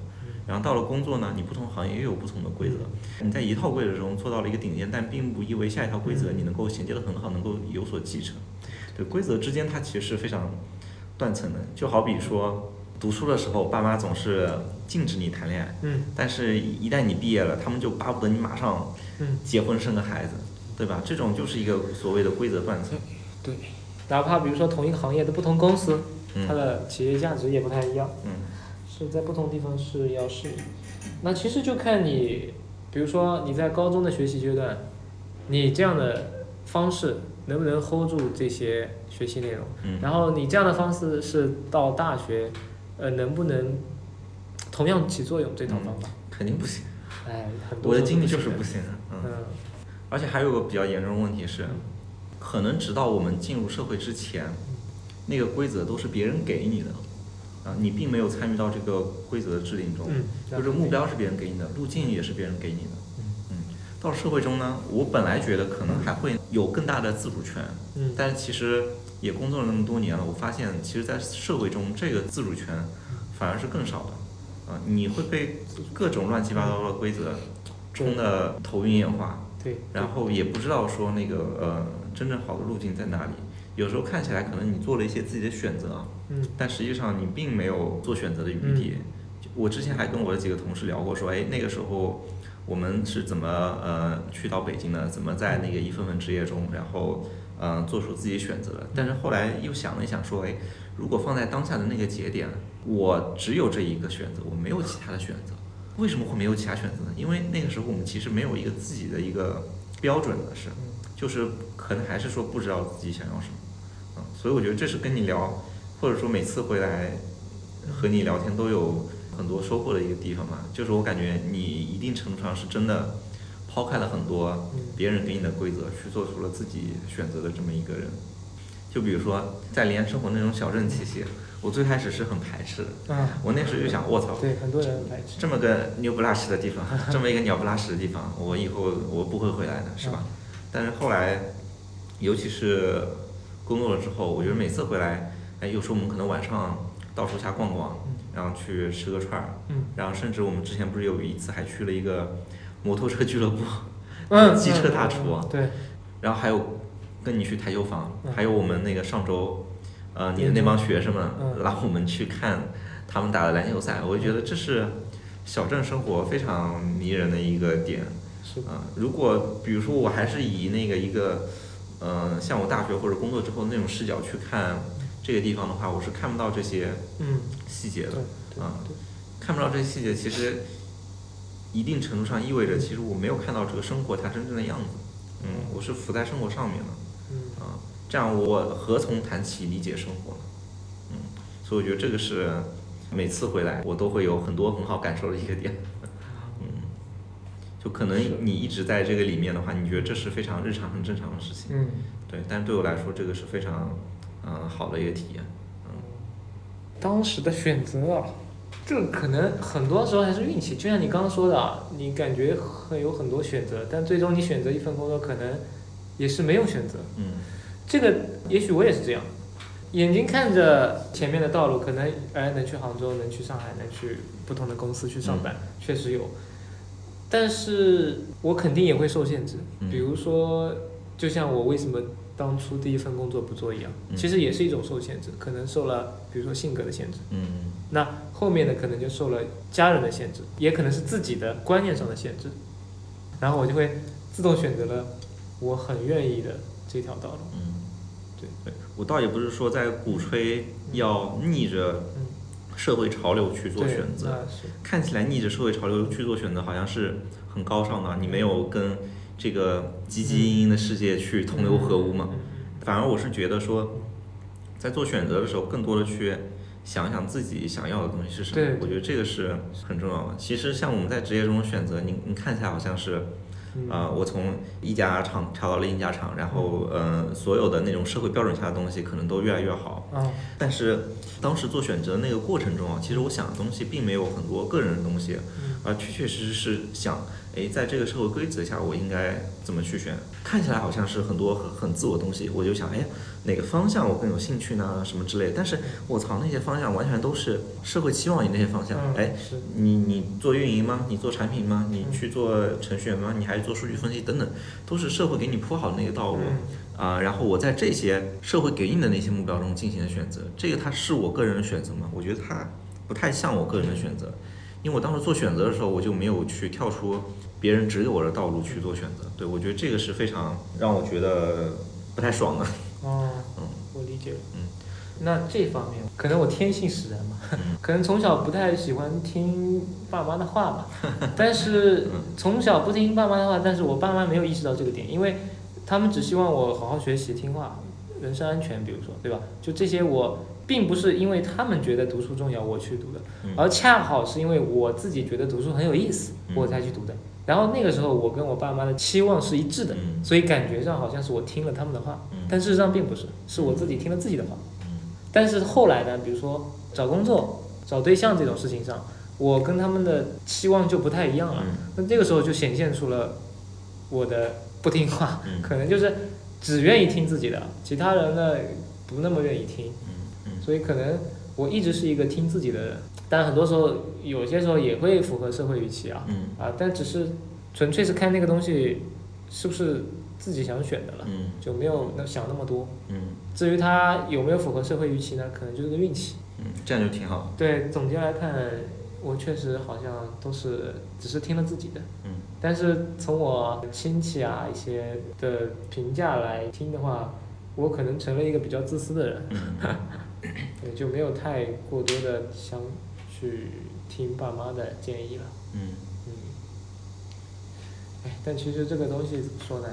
然后到了工作呢，你不同行业又有不同的规则。你在一套规则中做到了一个顶尖，但并不意味下一套规则你能够衔接的很好，能够有所继承。对规则之间，它其实是非常断层的。就好比说读书的时候，爸妈总是禁止你谈恋爱，嗯但是一旦你毕业了，他们就巴不得你马上嗯，结婚生个孩子，对吧？这种就是一个所谓的规则断层。对，哪怕比如说同一个行业的不同公司，嗯它的企业价值也不太一样。嗯是在不同地方是要适应。那其实就看你，比如说你在高中的学习阶段，你这样的方式能不能 hold 住这些学习内容，嗯然后你这样的方式是到大学，呃，能不能同样起作用？这套方法，肯定不行。哎，很多我的经历就是不行。嗯。嗯而且还有个比较严重的问题是，可能直到我们进入社会之前，那个规则都是别人给你的，啊，你并没有参与到这个规则的制定中，嗯，就是目标是别人给你的，路径也是别人给你的。嗯嗯，到社会中呢，我本来觉得可能还会有更大的自主权，嗯但是其实也工作了那么多年了，我发现其实，在社会中这个自主权反而是更少的，啊，你会被各种乱七八糟的规则冲得头晕眼花。对，然后也不知道说那个呃真正好的路径在哪里。有时候看起来可能你做了一些自己的选择，嗯但实际上你并没有做选择的余地。我之前还跟我的几个同事聊过，说哎那个时候我们是怎么呃去到北京的，怎么在那个一份份职业中，然后嗯、呃做出自己选择的。但是后来又想了一想，说哎如果放在当下的那个节点，我只有这一个选择，我没有其他的选择。为什么会没有其他选择呢？因为那个时候我们其实没有一个自己的一个标准的是，就是可能还是说不知道自己想要什么，嗯，所以我觉得这是跟你聊，或者说每次回来和你聊天都有很多收获的一个地方嘛。就是我感觉你一定程度上是真的抛开了很多别人给你的规则，去做出了自己选择的这么一个人。就比如说在连生活那种小镇气息，我最开始是很排斥的。啊，我那时候就想，卧槽，对，很多人很排斥。这么个牛不拉屎的地方，这么一个鸟不拉屎的地方，我以后我不会回来的，是吧？但是后来，尤其是工作了之后，我觉得每次回来，哎，有时候我们可能晚上到处瞎逛逛，然后去吃个串儿，嗯然后甚至我们之前不是有一次还去了一个摩托车俱乐部，嗯，机车嗯大厨嗯对，然后还有跟你去台球房，嗯还有我们那个上周，呃，你的那帮学生们嗯拉我们去看他们打的篮球赛，我就觉得这是小镇生活非常迷人的一个点。啊、如果比如说我还是以那个一个，呃，像我大学或者工作之后那种视角去看这个地方的话，我是看不到这些嗯，细节的对。对啊对，看不到这些细节，其实一定程度上意味着，其实我没有看到这个生活它真正的样子。嗯，我是浮在生活上面的。嗯啊，这样我何从谈起理解生活呢？嗯，所以我觉得这个是每次回来我都会有很多很好感受的一个点。嗯，就可能你一直在这个里面的话，你觉得这是非常日常、很正常的事情。嗯，对，但对我来说，这个是非常嗯、呃好的一个体验。嗯当时的选择啊，这个可能很多时候还是运气。就像你刚刚说的啊，你感觉很有很多选择，但最终你选择一份工作，可能也是没有选择。嗯这个也许我也是这样，眼睛看着前面的道路，可能哎能去杭州，能去上海，能去不同的公司去上班，确实有。但是我肯定也会受限制，嗯。比如说，就像我为什么当初第一份工作不做一样，嗯。其实也是一种受限制，可能受了比如说性格的限制，嗯。那后面的可能就受了家人的限制，也可能是自己的观念上的限制，然后我就会自动选择了我很愿意的这条道路。嗯，对对，我倒也不是说在鼓吹要逆着嗯，社会潮流去做选择。看起来逆着社会潮流去做选择，好像是很高尚的，你没有跟这个汲汲营营的世界去同流合污嘛。嗯反而我是觉得说，在做选择的时候，更多的去想想自己想要的东西是什么对。我觉得这个是很重要的。其实像我们在职业中的选择，你你看起来好像是，嗯。呃，我从一家厂跳到了另一家厂，然后呃，所有的那种社会标准下的东西可能都越来越好。啊，但是当时做选择那个过程中啊，其实我想的东西并没有很多个人的东西，嗯而确确实实是想，哎，在这个社会规则下，我应该怎么去选？看起来好像是很多很很自我的东西，我就想，哎，哪个方向我更有兴趣呢？什么之类的。但是我操，那些方向完全都是社会期望你那些方向。嗯哎，是你你做运营吗？你做产品吗？你去做程序员吗？你还是做数据分析等等，都是社会给你铺好的那个道路。嗯啊、然后我在这些社会给你的那些目标中进行的选择，这个它是我个人的选择吗？我觉得它不太像我个人的选择，因为我当时做选择的时候，我就没有去跳出别人指给我的道路去做选择。对我觉得这个是非常让我觉得不太爽的。哦嗯，我理解了。嗯，那这方面可能我天性使然嘛，嗯 可能从小不太喜欢听爸妈的话吧，但是嗯从小不听爸妈的话，但是我爸妈没有意识到这个点，因为他们只希望我好好学习、听话、人身安全，比如说，对吧？就这些我。并不是因为他们觉得读书重要我去读的，嗯。而恰好是因为我自己觉得读书很有意思，嗯。我才去读的。然后那个时候我跟我爸妈的期望是一致的，嗯。所以感觉上好像是我听了他们的话，嗯。但事实上并不是，是我自己听了自己的话。嗯。但是后来呢，比如说找工作、找对象这种事情上，我跟他们的期望就不太一样了。嗯。那这个时候就显现出了我的不听话，嗯。可能就是只愿意听自己的，其他人呢不那么愿意听，所以可能我一直是一个听自己的人，但很多时候有些时候也会符合社会预期啊嗯啊，但只是纯粹是看那个东西是不是自己想选的了，嗯就没有那想那么多。嗯至于它有没有符合社会预期呢？可能就是个运气。嗯，这样就挺好。对，总结来看，我确实好像都是只是听了自己的，嗯但是从我亲戚啊一些的评价来听的话，我可能成了一个比较自私的人，嗯对，就没有太过多的想去听爸妈的建议了。嗯嗯，哎，但其实这个东西怎么说呢？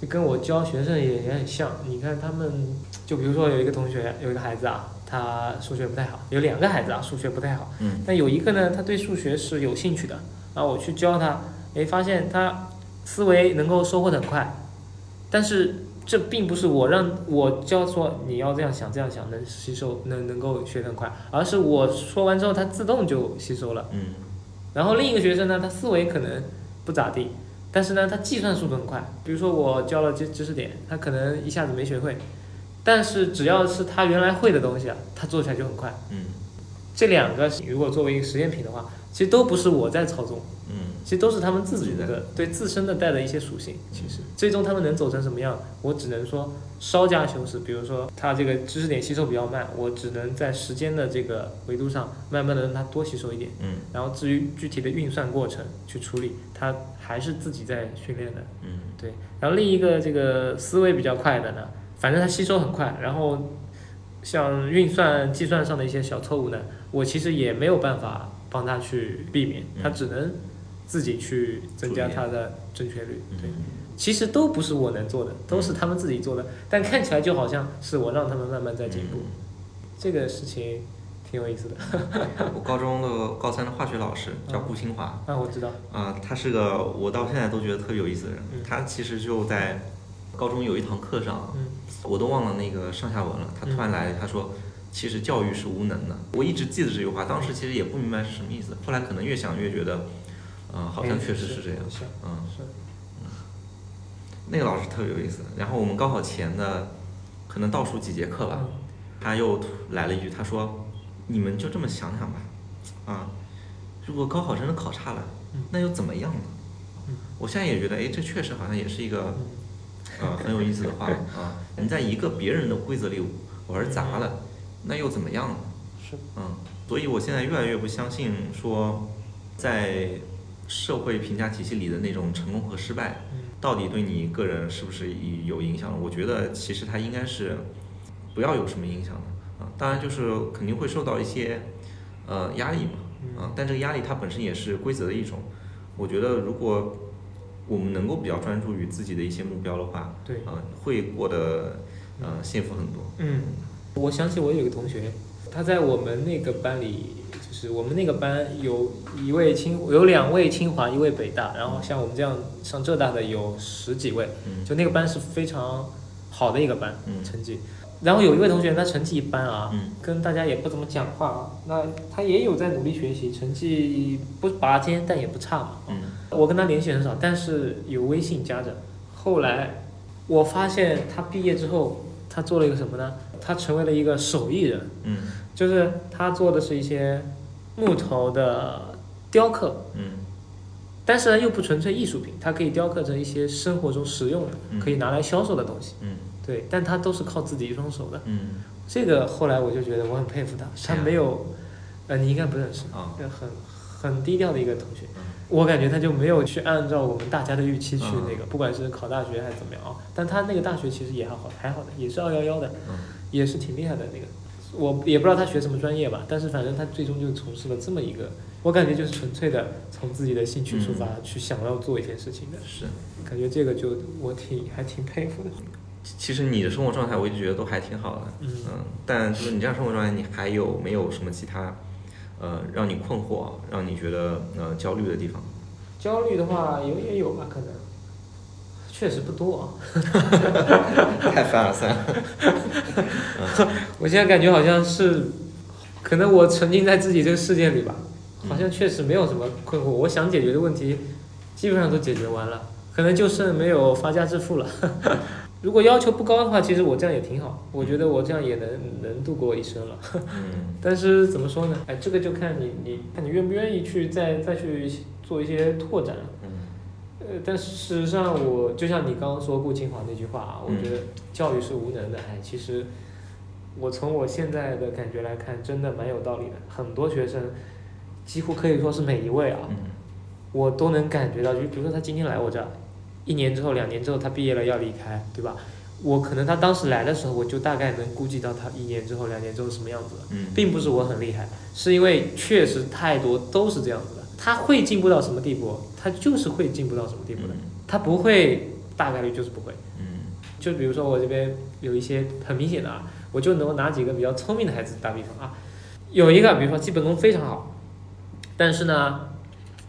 就跟我教学生也也很像。你看他们，就比如说有一个同学，有一个孩子啊，他数学不太好；有两个孩子啊，数学不太好。嗯但有一个呢，他对数学是有兴趣的，然后我去教他，哎，发现他思维能够收获的很快，但是这并不是我让我教说你要这样想这样想能吸收能能够学得很快，而是我说完之后他自动就吸收了。嗯然后另一个学生呢，他思维可能不咋地，但是呢，他计算速度很快。比如说我教了知知识点，他可能一下子没学会，但是只要是他原来会的东西啊，他做起来就很快。嗯这两个如果作为一个实验品的话，其实都不是我在操纵，嗯其实都是他们自己的对自身的带的一些属性。其实最终他们能走成什么样，我只能说稍加修饰。比如说他这个知识点吸收比较慢，我只能在时间的这个维度上慢慢的让他多吸收一点。嗯然后至于具体的运算过程去处理，他还是自己在训练的。嗯对，然后另一个这个思维比较快的呢，反正他吸收很快，然后像运算、计算上的一些小错误呢，我其实也没有办法帮他去避免，他只能自己去增加他的正确率。对，嗯其实都不是我能做的，都是他们自己做的，但看起来就好像是我让他们慢慢在进步，这个事情挺有意思的。我高中的高三的化学老师叫顾清华，啊，我知道，啊、他是个我到现在都觉得特别有意思的人。嗯他其实就在高中有一堂课上，嗯我都忘了那个上下文了。他突然来，他说：“其实教育是无能的。”我一直记得这句话，当时其实也不明白是什么意思。后来可能越想越觉得，嗯、好像哎确实是这样。是嗯，是，那个老师特别有意思。然后我们高考前的可能倒数几节课吧，嗯他又来了一句，他说：“你们就这么想想吧，啊，如果高考真的考差了嗯，那又怎么样呢？”嗯我现在也觉得，哎，这确实好像也是一个嗯呃很有意思的话 啊。你在一个别人的规则里玩砸了，那又怎么样呢？是，嗯，所以我现在越来越不相信说，在社会评价体系里的那种成功和失败，嗯到底对你个人是不是有影响？我觉得其实它应该是不要有什么影响的啊。当然就是肯定会受到一些呃压力嘛，啊，但这个压力它本身也是规则的一种。我觉得如果我们能够比较专注于自己的一些目标的话，对，啊，会过得呃幸福很多。嗯，我想起我有一个同学，他在我们那个班里，就是我们那个班有一位清，有两位清华，一位北大，然后像我们这样上浙大的有十几位，嗯就那个班是非常好的一个班，嗯成绩。然后有一位同学，他成绩一般啊，嗯跟大家也不怎么讲话啊，那他也有在努力学习，成绩不拔尖，但也不差嘛。嗯我跟他联系很少，但是有微信加着。后来我发现他毕业之后，他做了一个什么呢？他成为了一个手艺人，嗯。就是他做的是一些木头的雕刻，嗯。但是呢又不纯粹艺术品，它可以雕刻成一些生活中实用的，嗯。可以拿来销售的东西。嗯。对，但他都是靠自己一双手的。嗯。这个后来我就觉得我很佩服他，他没有，呃，你应该不认识，啊。呃很很低调的一个同学。嗯。我感觉他就没有去按照我们大家的预期去嗯。那个，不管是考大学还是怎么样啊，但他那个大学其实也还好，还好的，也是二幺幺的，嗯也是挺厉害的那个。我也不知道他学什么专业吧，但是反正他最终就从事了这么一个，我感觉就是纯粹的从自己的兴趣出发，去想要做一件事情的，是。感觉这个就我挺还挺佩服的。其实你的生活状态，我一直觉得都还挺好的。嗯但就是你这样生活状态，你还有没有什么其他，呃，让你困惑、让你觉得呃焦虑的地方？焦虑的话有也有吧，可能，确实不多啊。太凡尔赛了。我现在感觉好像是，可能我沉浸在自己这个世界里吧，嗯好像确实没有什么困惑。我想解决的问题，基本上都解决完了，可能就剩没有发家致富了。如果要求不高的话，其实我这样也挺好，我觉得我这样也能能度过一生了。嗯 但是怎么说呢？哎，这个就看你你看你愿不愿意去再再去做一些拓展。嗯呃，但事实上我，就像你刚刚说顾清华那句话啊，我嗯觉得教育是无能的。哎，其实我从我现在的感觉来看，真的蛮有道理的。很多学生，几乎可以说是每一位啊，嗯我都能感觉到，就比如说他今天来我这儿，一年之后、两年之后他毕业了要离开，对吧？我可能他当时来的时候，我就大概能估计到他一年之后、两年之后什么样子了。嗯并不是我很厉害，是因为确实太多都是这样。他会进步到什么地步，他就是会进步到什么地步的，他不会大概率就是不会。嗯。就比如说我这边有一些很明显的啊，我就能拿几个比较聪明的孩子打比方啊，有一个比如说基本功非常好，但是呢，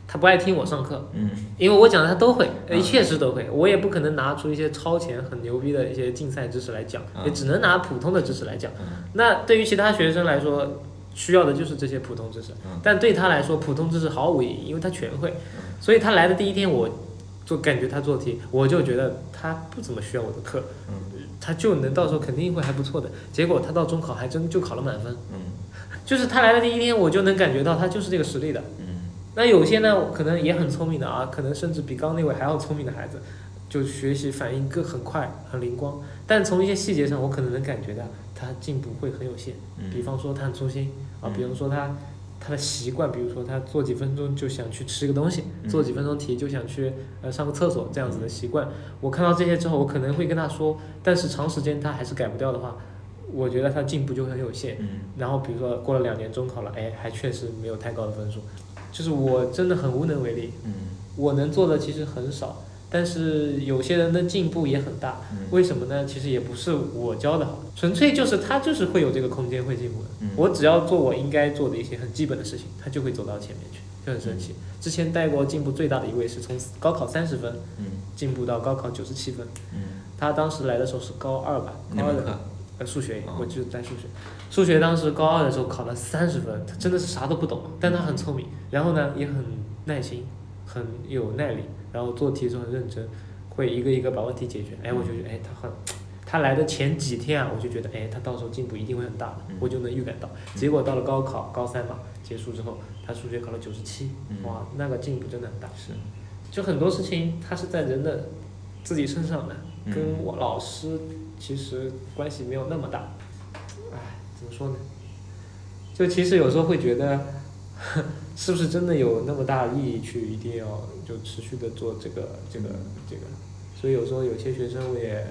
他不爱听我上课，嗯。因为我讲的他都会，呃，嗯确实都会，我也不可能拿出一些超前很牛逼的一些竞赛知识来讲，嗯也只能拿普通的知识来讲。嗯。那对于其他学生来说，需要的就是这些普通知识，嗯但对他来说，普通知识毫无意义，因为他全会。所以他来的第一天，我就感觉他做题，我就觉得他不怎么需要我的课，嗯他就能到时候肯定会还不错的。结果他到中考还真就考了满分，嗯 就是他来的第一天，我就能感觉到他就是这个实力的。嗯那有些呢，可能也很聪明的啊，可能甚至比刚刚那位还要聪明的孩子，就学习反应更很快，很灵光。但从一些细节上，我可能能感觉到他进步会很有限。嗯比方说他很粗心啊，嗯比如说他他的习惯，比如说他做几分钟就想去吃个东西，嗯做几分钟题就想去呃上个厕所这样子的习惯。我看到这些之后，我可能会跟他说，但是长时间他还是改不掉的话，我觉得他进步就很有限。嗯。然后比如说过了两年中考了，哎，还确实没有太高的分数，就是我真的很无能为力，嗯。我能做的其实很少，但是有些人的进步也很大，嗯为什么呢？其实也不是我教的好，纯粹就是他就是会有这个空间会进步的。嗯我只要做我应该做的一些很基本的事情，他就会走到前面去，就很神奇。之前带过进步最大的一位是从高考三十分嗯进步到高考九十七分，嗯他当时来的时候是高二吧，高二的？呃数学哦，我就带数学。数学当时高二的时候考了三十分，他真的是啥都不懂，但他很聪明，然后呢也很耐心，很有耐力，然后做题的时候很认真，会一个一个把问题解决。哎，我就觉得哎他很，他来的前几天啊，我就觉得哎他到时候进步一定会很大的嗯，我就能预感到。结果到了高考高三嘛结束之后，他数学考了九十七嗯，哇，那个进步真的很大。是就很多事情他是在人的自己身上的，嗯跟我老师其实关系没有那么大。唉，怎么说呢？就其实有时候会觉得，是不是真的有那么大的意义去一定要就持续的做这个这个这个？所以有时候有些学生我也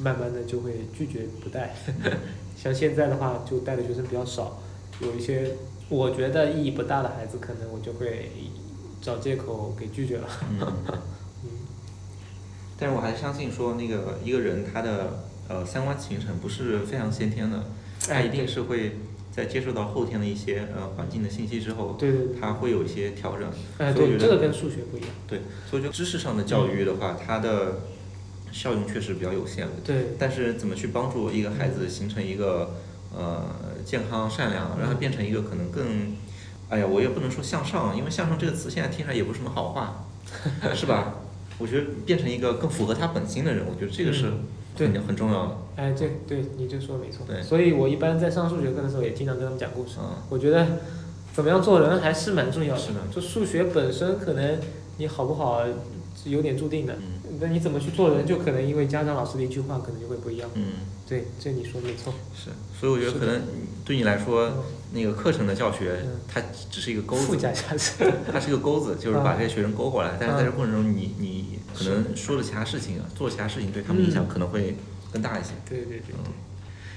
慢慢的就会拒绝不带。像现在的话，就带的学生比较少，有一些我觉得意义不大的孩子，可能我就会找借口给拒绝了。嗯。嗯，但是我还是相信说，那个一个人他的呃三观形成不是非常先天的，他哎一定是会在接受到后天的一些呃环境的信息之后，对对对，他会有一些调整。哎对，这个跟数学不一样。对，所以就知识上的教育的话，它的效用确实比较有限。对，但是怎么去帮助一个孩子形成一个呃健康善良，让他变成一个可能更，哎呀，我也不能说向上，因为向上这个词现在听起来也不是什么好话，是吧？我觉得变成一个更符合他本心的人，我觉得这个是对很很重要的。哎，这对你这说的没错。对所以我一般在上数学课的时候也经常跟他们讲故事。嗯我觉得怎么样做人还是蛮重要的。是的就数学本身可能你好不好是有点注定的，嗯那你怎么去做人，就可能因为家长老师的一句话，可能就会不一样。嗯，对，这你说的没错。是，所以我觉得可能对你来说，嗯那个课程的教学嗯，它只是一个钩附子，加价值。它是一个钩子，就是把这些学生勾过来。但是在这嗯过程中，你你可能说了其他事情啊，做其他事情，对他们影响嗯可能会更大一些。对对对对嗯。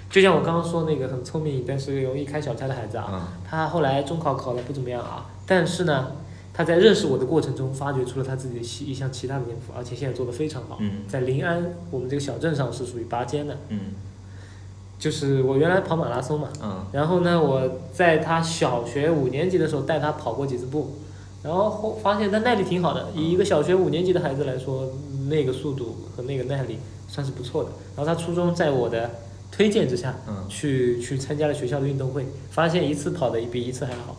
就像我刚刚说那个很聪明，但是容易开小差的孩子啊，啊，他后来中考考的不怎么样啊，但是呢，他在认识我的过程中，发掘出了他自己的其一项其他的天赋，而且现在做的非常好。嗯在临安，我们这个小镇上是属于拔尖的，嗯就是我原来跑马拉松嘛，嗯然后呢，我在他小学五年级的时候带他跑过几次步，然后后发现他耐力挺好的，以一个小学五年级的孩子来说，那个速度和那个耐力算是不错的。然后他初中在我的推荐之下，嗯去去参加了学校的运动会，发现一次跑的比一次还好。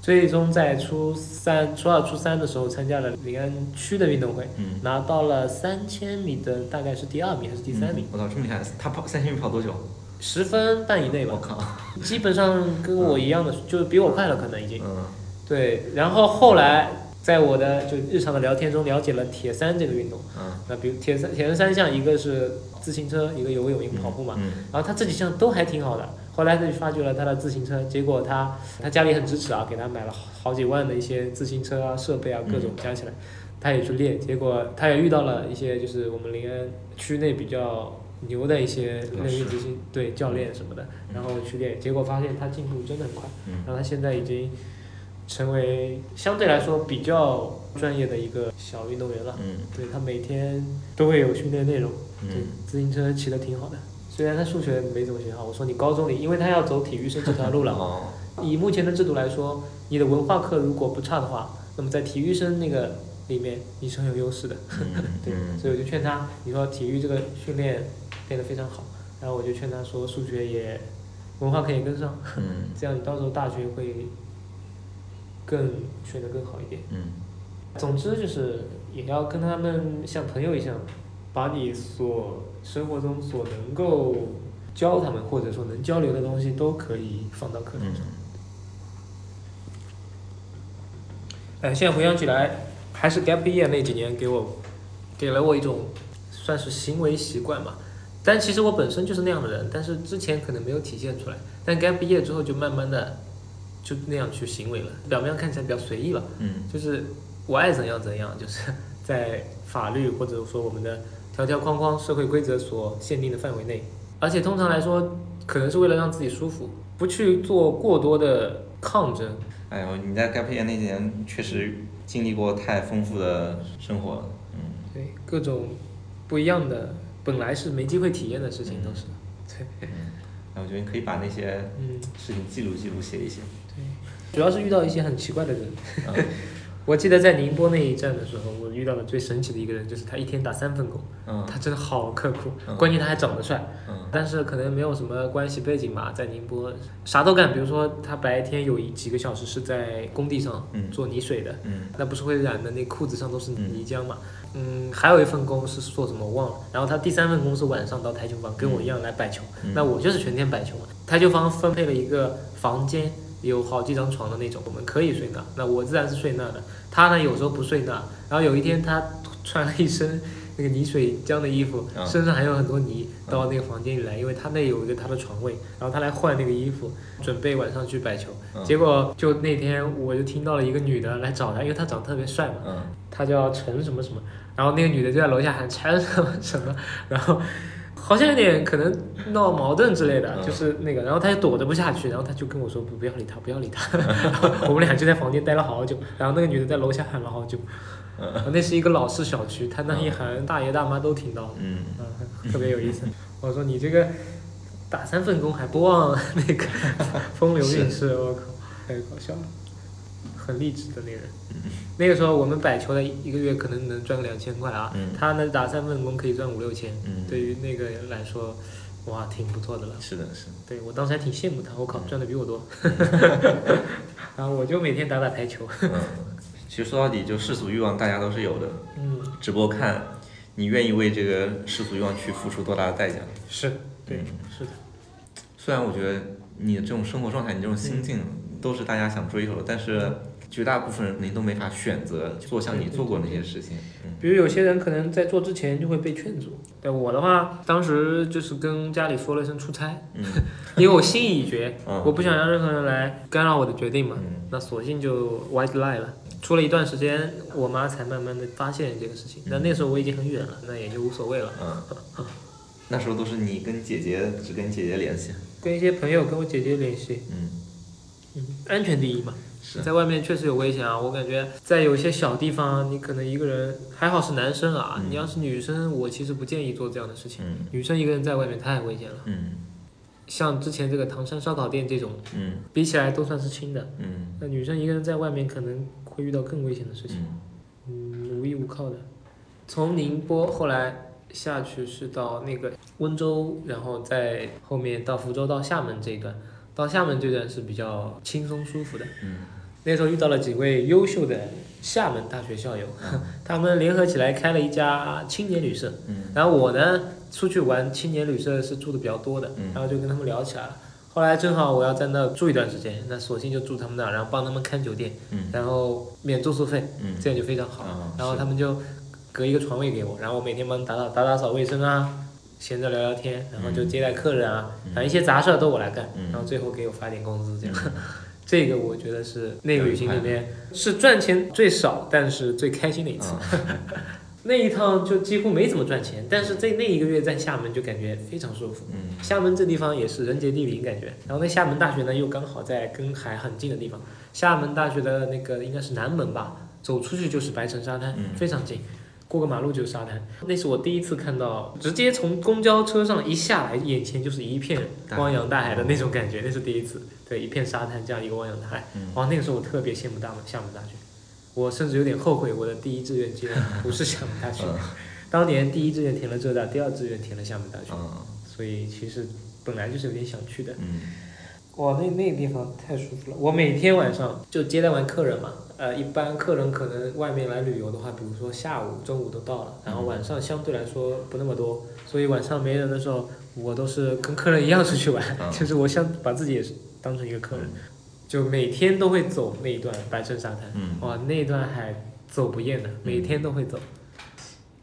最终在初三、初二、初三的时候参加了临安区的运动会，嗯，拿到了三千米的大概是第二名还是第三名，嗯我操，这么厉害！他跑三千米跑多久？十、分半以内吧我，靠，基本上跟我一样的，就是比我快了，可能已经。嗯对，然后后来在我的就日常的聊天中了解了铁三这个运动。嗯，那比如铁三，铁人三项，一个是自行车，一个游泳，一个跑步嘛。嗯然后他这几项都还挺好的。后来他就发掘了他的自行车，结果他他家里很支持啊，给他买了好好几万的一些自行车啊、设备啊，各种加起来，他也去练。结果他也遇到了一些就是我们临安区内比较牛的一些练自行对教练什么的，然后去练，结果发现他进步真的很快。嗯然后他现在已经成为相对来说比较专业的一个小运动员了。嗯对他每天都会有训练内容，对嗯，自行车骑得挺好的。虽然他数学没怎么学好，我说你高中里，因为他要走体育生这条路了。哦，以目前的制度来说，你的文化课如果不差的话，那么在体育生那个里面你是很有优势的。嗯对，嗯所以我就劝他，你说体育这个训练练得非常好，然后我就劝他说数学也文化课也跟上，嗯这样你到时候大学会更选得更好一点。嗯总之就是也要跟他们像朋友一样，把你所生活中所能够教他们或者说能交流的东西都可以放到课堂嗯上。哎，现在回想起来，还是 gap year 那几年给我给了我一种算是行为习惯吧。但其实我本身就是那样的人，但是之前可能没有体现出来。但 gap year 之后就慢慢的就那样去行为了，表面上看起来比较随意吧。嗯就是我爱怎样怎样，就是在法律或者说我们的条条框框、社会规则所限定的范围内，而且通常来说，可能是为了让自己舒服，不去做过多的抗争。哎呦，你在 gap year 那几年确实经历过太丰富的生活了。嗯对，各种不一样的，本来是没机会体验的事情都是。对，嗯，哎，我觉得你可以把那些嗯，事情记录记录，写一写。对，主要是遇到一些很奇怪的人。嗯我记得在宁波那一站的时候，我遇到的最神奇的一个人，就是他一天打三份工，嗯。他真的好刻苦，嗯。关键他还长得帅。嗯。但是可能没有什么关系背景吧，在宁波啥都干，比如说他白天有一几个小时是在工地上嗯。做泥水的，嗯。那不是会染的那裤子上都是泥浆嘛。嗯，还有一份工是做什么我忘了，然后他第三份工是晚上到台球房跟我一样来摆球，嗯。那我就是全天摆球嘛。台球房分配了一个房间，有好几张床的那种，我们可以睡那，那我自然是睡那的。他呢有时候不睡那，然后有一天他穿了一身那个泥水浆的衣服，嗯身上还有很多泥，到那个房间里来，因为他那有一个他的床位，然后他来换那个衣服，准备晚上去摆球。嗯结果就那天我就听到了一个女的来找他，因为他长得特别帅嘛，嗯他叫陈什么什么，然后那个女的就在楼下喊陈什么什么，然后好像有点可能闹矛盾之类的，嗯。就是那个，然后他就躲着不下去，然后他就跟我说不不要理他，不要理他，我们俩就在房间待了好久，然后那个女的在楼下喊了好久，嗯。那是一个老式小区，他那一喊大爷大妈都听到。了，嗯。嗯，特别有意思。我说你这个打三份工还不忘那个 风流韵事，我靠，太搞笑了。很励志的那个人。那个时候我们摆球的一个月可能能赚个两千块啊，嗯他呢打三份工可以赚五六千，嗯，对于那个人来说，哇，挺不错的了。是的，是的。对我当时还挺羡慕他，我靠，嗯赚的比我多。然后我就每天打打台球。嗯，其实说到底，就世俗欲望大家都是有的，嗯，只不过看你愿意为这个世俗欲望去付出多大的代价。是，对嗯，是的，虽然我觉得你的这种生活状态，你这种心境都是大家想追求的，但是绝大部分人肯定都没法选择做像你做过那些事情。嗯比如有些人可能在做之前就会被劝阻。对我的话，当时就是跟家里说了一声出差，嗯 因为我心意已决，嗯我不想让任何人来干扰我的决定嘛。嗯那索性就 white lie 了。出了一段时间，我妈才慢慢的发现这个事情。那那时候我已经很远了，那也就无所谓了。嗯，那时候都是你跟姐姐只跟姐姐联系。跟一些朋友，跟我姐姐联系，嗯，嗯，安全第一嘛。是。在外面确实有危险啊，我感觉在有些小地方，你可能一个人还好是男生啊，嗯你要是女生，我其实不建议做这样的事情。嗯女生一个人在外面太危险了，嗯像之前这个唐山烧烤店这种，嗯比起来都算是轻的。嗯那女生一个人在外面可能会遇到更危险的事情，嗯嗯，无依无靠的。从宁波后来下去是到那个温州，然后在后面到福州到厦门这一段，到厦门这段是比较轻松舒服的。嗯那时候遇到了几位优秀的厦门大学校友，他们联合起来开了一家青年旅社。嗯然后我呢出去玩青年旅社是住的比较多的，嗯然后就跟他们聊起来了。后来正好我要在那住一段时间，那索性就住他们那儿，然后帮他们看酒店，嗯然后免住宿费，嗯这样就非常好。啊然后他们就隔一个床位给我，然后我每天帮打扫打打扫卫生啊，闲着聊聊天，然后就接待客人啊，嗯。反正一些杂事儿都我来干，嗯。然后最后给我发点工资这样。嗯。这个我觉得是那个旅行里面是赚钱最少，但是最开心的一次。啊 那一趟就几乎没怎么赚钱，但是在那一个月在厦门就感觉非常舒服。嗯。厦门这地方也是人杰地灵感觉，然后那厦门大学呢又刚好在跟海很近的地方，厦门大学的那个应该是南门吧，走出去就是白城沙滩，嗯。非常近，过个马路就是沙滩。那是我第一次看到，直接从公交车上一下来，眼前就是一片汪洋大海的那种感觉，那是第一次。对，一片沙滩这样一个汪洋大海，嗯哇，那个时候我特别羡慕大门厦门大学，我甚至有点后悔我的第一志愿竟然不是厦门大学。嗯当年第一志愿填了浙大，第二志愿填了厦门大学，嗯所以其实本来就是有点想去的。嗯哇，那那个地方太舒服了！我每天晚上就接待完客人嘛，呃，一般客人可能外面来旅游的话，比如说下午、中午都到了，然后晚上相对来说不那么多，所以晚上没人的时候，我都是跟客人一样出去玩，嗯就是我想把自己也是当成一个客人，就每天都会走那一段白城沙滩，嗯哇，那一段海走不厌的，每天都会走。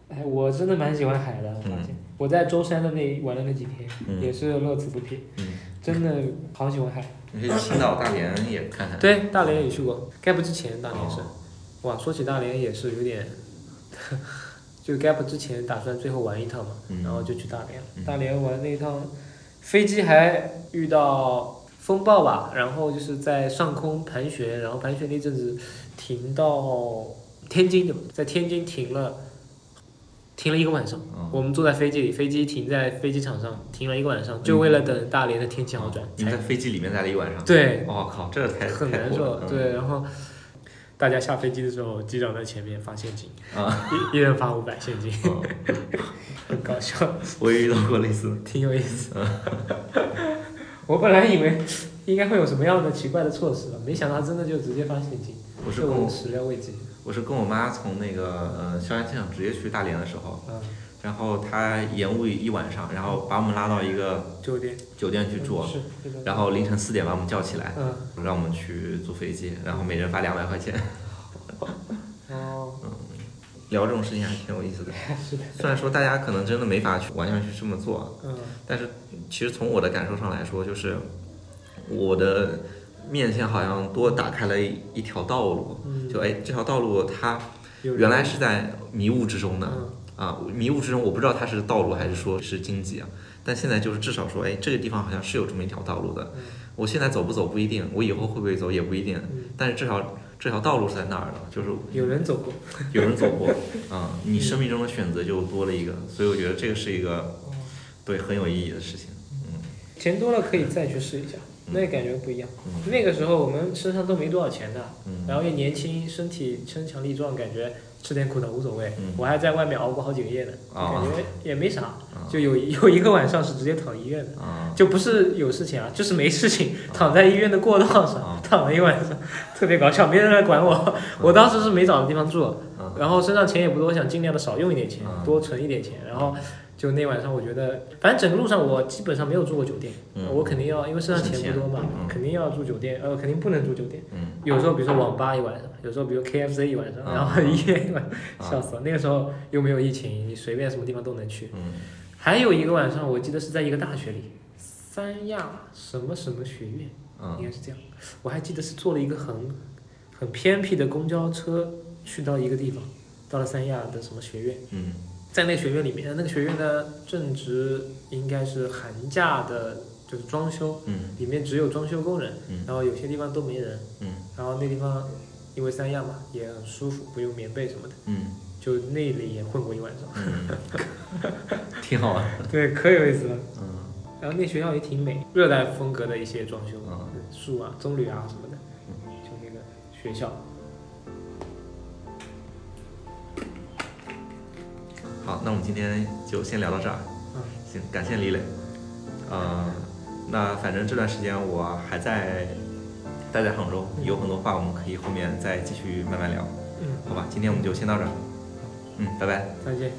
哎，我真的蛮喜欢海的，我发现、我在舟山的那玩的那几天，嗯。也是乐此不疲，嗯，真的好喜欢海。你可以青岛、大连也看看。对，大连也去过，gap 之前大连是，哦哇，说起大连也是有点，就 gap 之前打算最后玩一趟嘛，嗯然后就去大连大连玩那一趟，飞机还遇到风暴吧，然后就是在上空盘旋，然后盘旋那阵子停到天津的，在天津停了。停了一个晚上，嗯我们坐在飞机里，飞机停在飞机场上，停了一个晚上，就为了等大连的天气好转。你在飞机里面待了一晚上。对，我靠，这太很难受。对，然后大家下飞机的时候，机长在前面发现金，啊，一一人发五百现金，嗯很搞笑，我也遇到过类似的。挺有意思。我本来以为应该会有什么样的奇怪的措施，没想到真的就直接发现金，这我始料未及。我是跟我妈从那个呃萧山机场直接去大连的时候，嗯，然后她延误一晚上，然后把我们拉到一个酒店酒店去住，是，然后凌晨四点把我们叫起来，嗯，让我们去坐飞机，然后每人发两百块钱。哦，聊这种事情还挺有意思的。是的，虽然说大家可能真的没法去完全去这么做，嗯但是其实从我的感受上来说，就是我的面前好像多打开了一一条道路。嗯，就哎，这条道路它原来是在迷雾之中的嗯啊，迷雾之中我不知道它是道路还是说是荆棘啊，但现在就是至少说，哎，这个地方好像是有这么一条道路的。嗯我现在走不走不一定，我以后会不会走也不一定，嗯，但是至少这条道路是在那儿的，就是有人走过。有人走过 啊，你生命中的选择就多了一个，所以我觉得这个是一个哦对很有意义的事情。嗯，钱多了可以再去试一下。那感觉不一样。嗯。那个时候我们身上都没多少钱的，嗯。然后又年轻，身体身强力壮，感觉吃点苦头无所谓。嗯。我还在外面熬过好几个夜呢，啊。感觉也没啥。啊。就有有一个晚上是直接躺医院的，啊。就不是有事情啊，就是没事情，躺在医院的过道上啊。躺了一晚上，特别搞笑，没人来管我。我当时是没找地方住，啊。然后身上钱也不多，想尽量的少用一点钱啊，多存一点钱。然后就那晚上，我觉得反正整个路上我基本上没有住过酒店，嗯我肯定要因为身上钱不多嘛嗯，肯定要住酒店，呃，肯定不能住酒店。嗯有时候比如说网吧一晚上，有时候比如 KFC 一晚上，啊然后一夜一晚啊笑死了。那个时候又没有疫情，你随便什么地方都能去。嗯还有一个晚上，我记得是在一个大学里，三亚什么什么学院，应嗯该是这样。我还记得是坐了一个很很偏僻的公交车去到一个地方，到了三亚的什么学院，嗯在那个学院里面，那个学院呢正值应该是寒假的，就是装修，嗯里面只有装修工人，嗯然后有些地方都没人，嗯然后那地方因为三亚嘛也很舒服，不用棉被什么的，嗯就那里也混过一晚上，嗯，挺好玩。对，可有意思了。嗯然后那学校也挺美，热带风格的一些装修，嗯树啊、棕榈啊什么的，就那个学校。好，那我们今天就先聊到这儿。嗯，行，感谢李磊。呃，那反正这段时间我还在待在杭州，有很多话我们可以后面再继续慢慢聊，嗯，好吧？今天我们就先到这儿。嗯，拜拜。再见。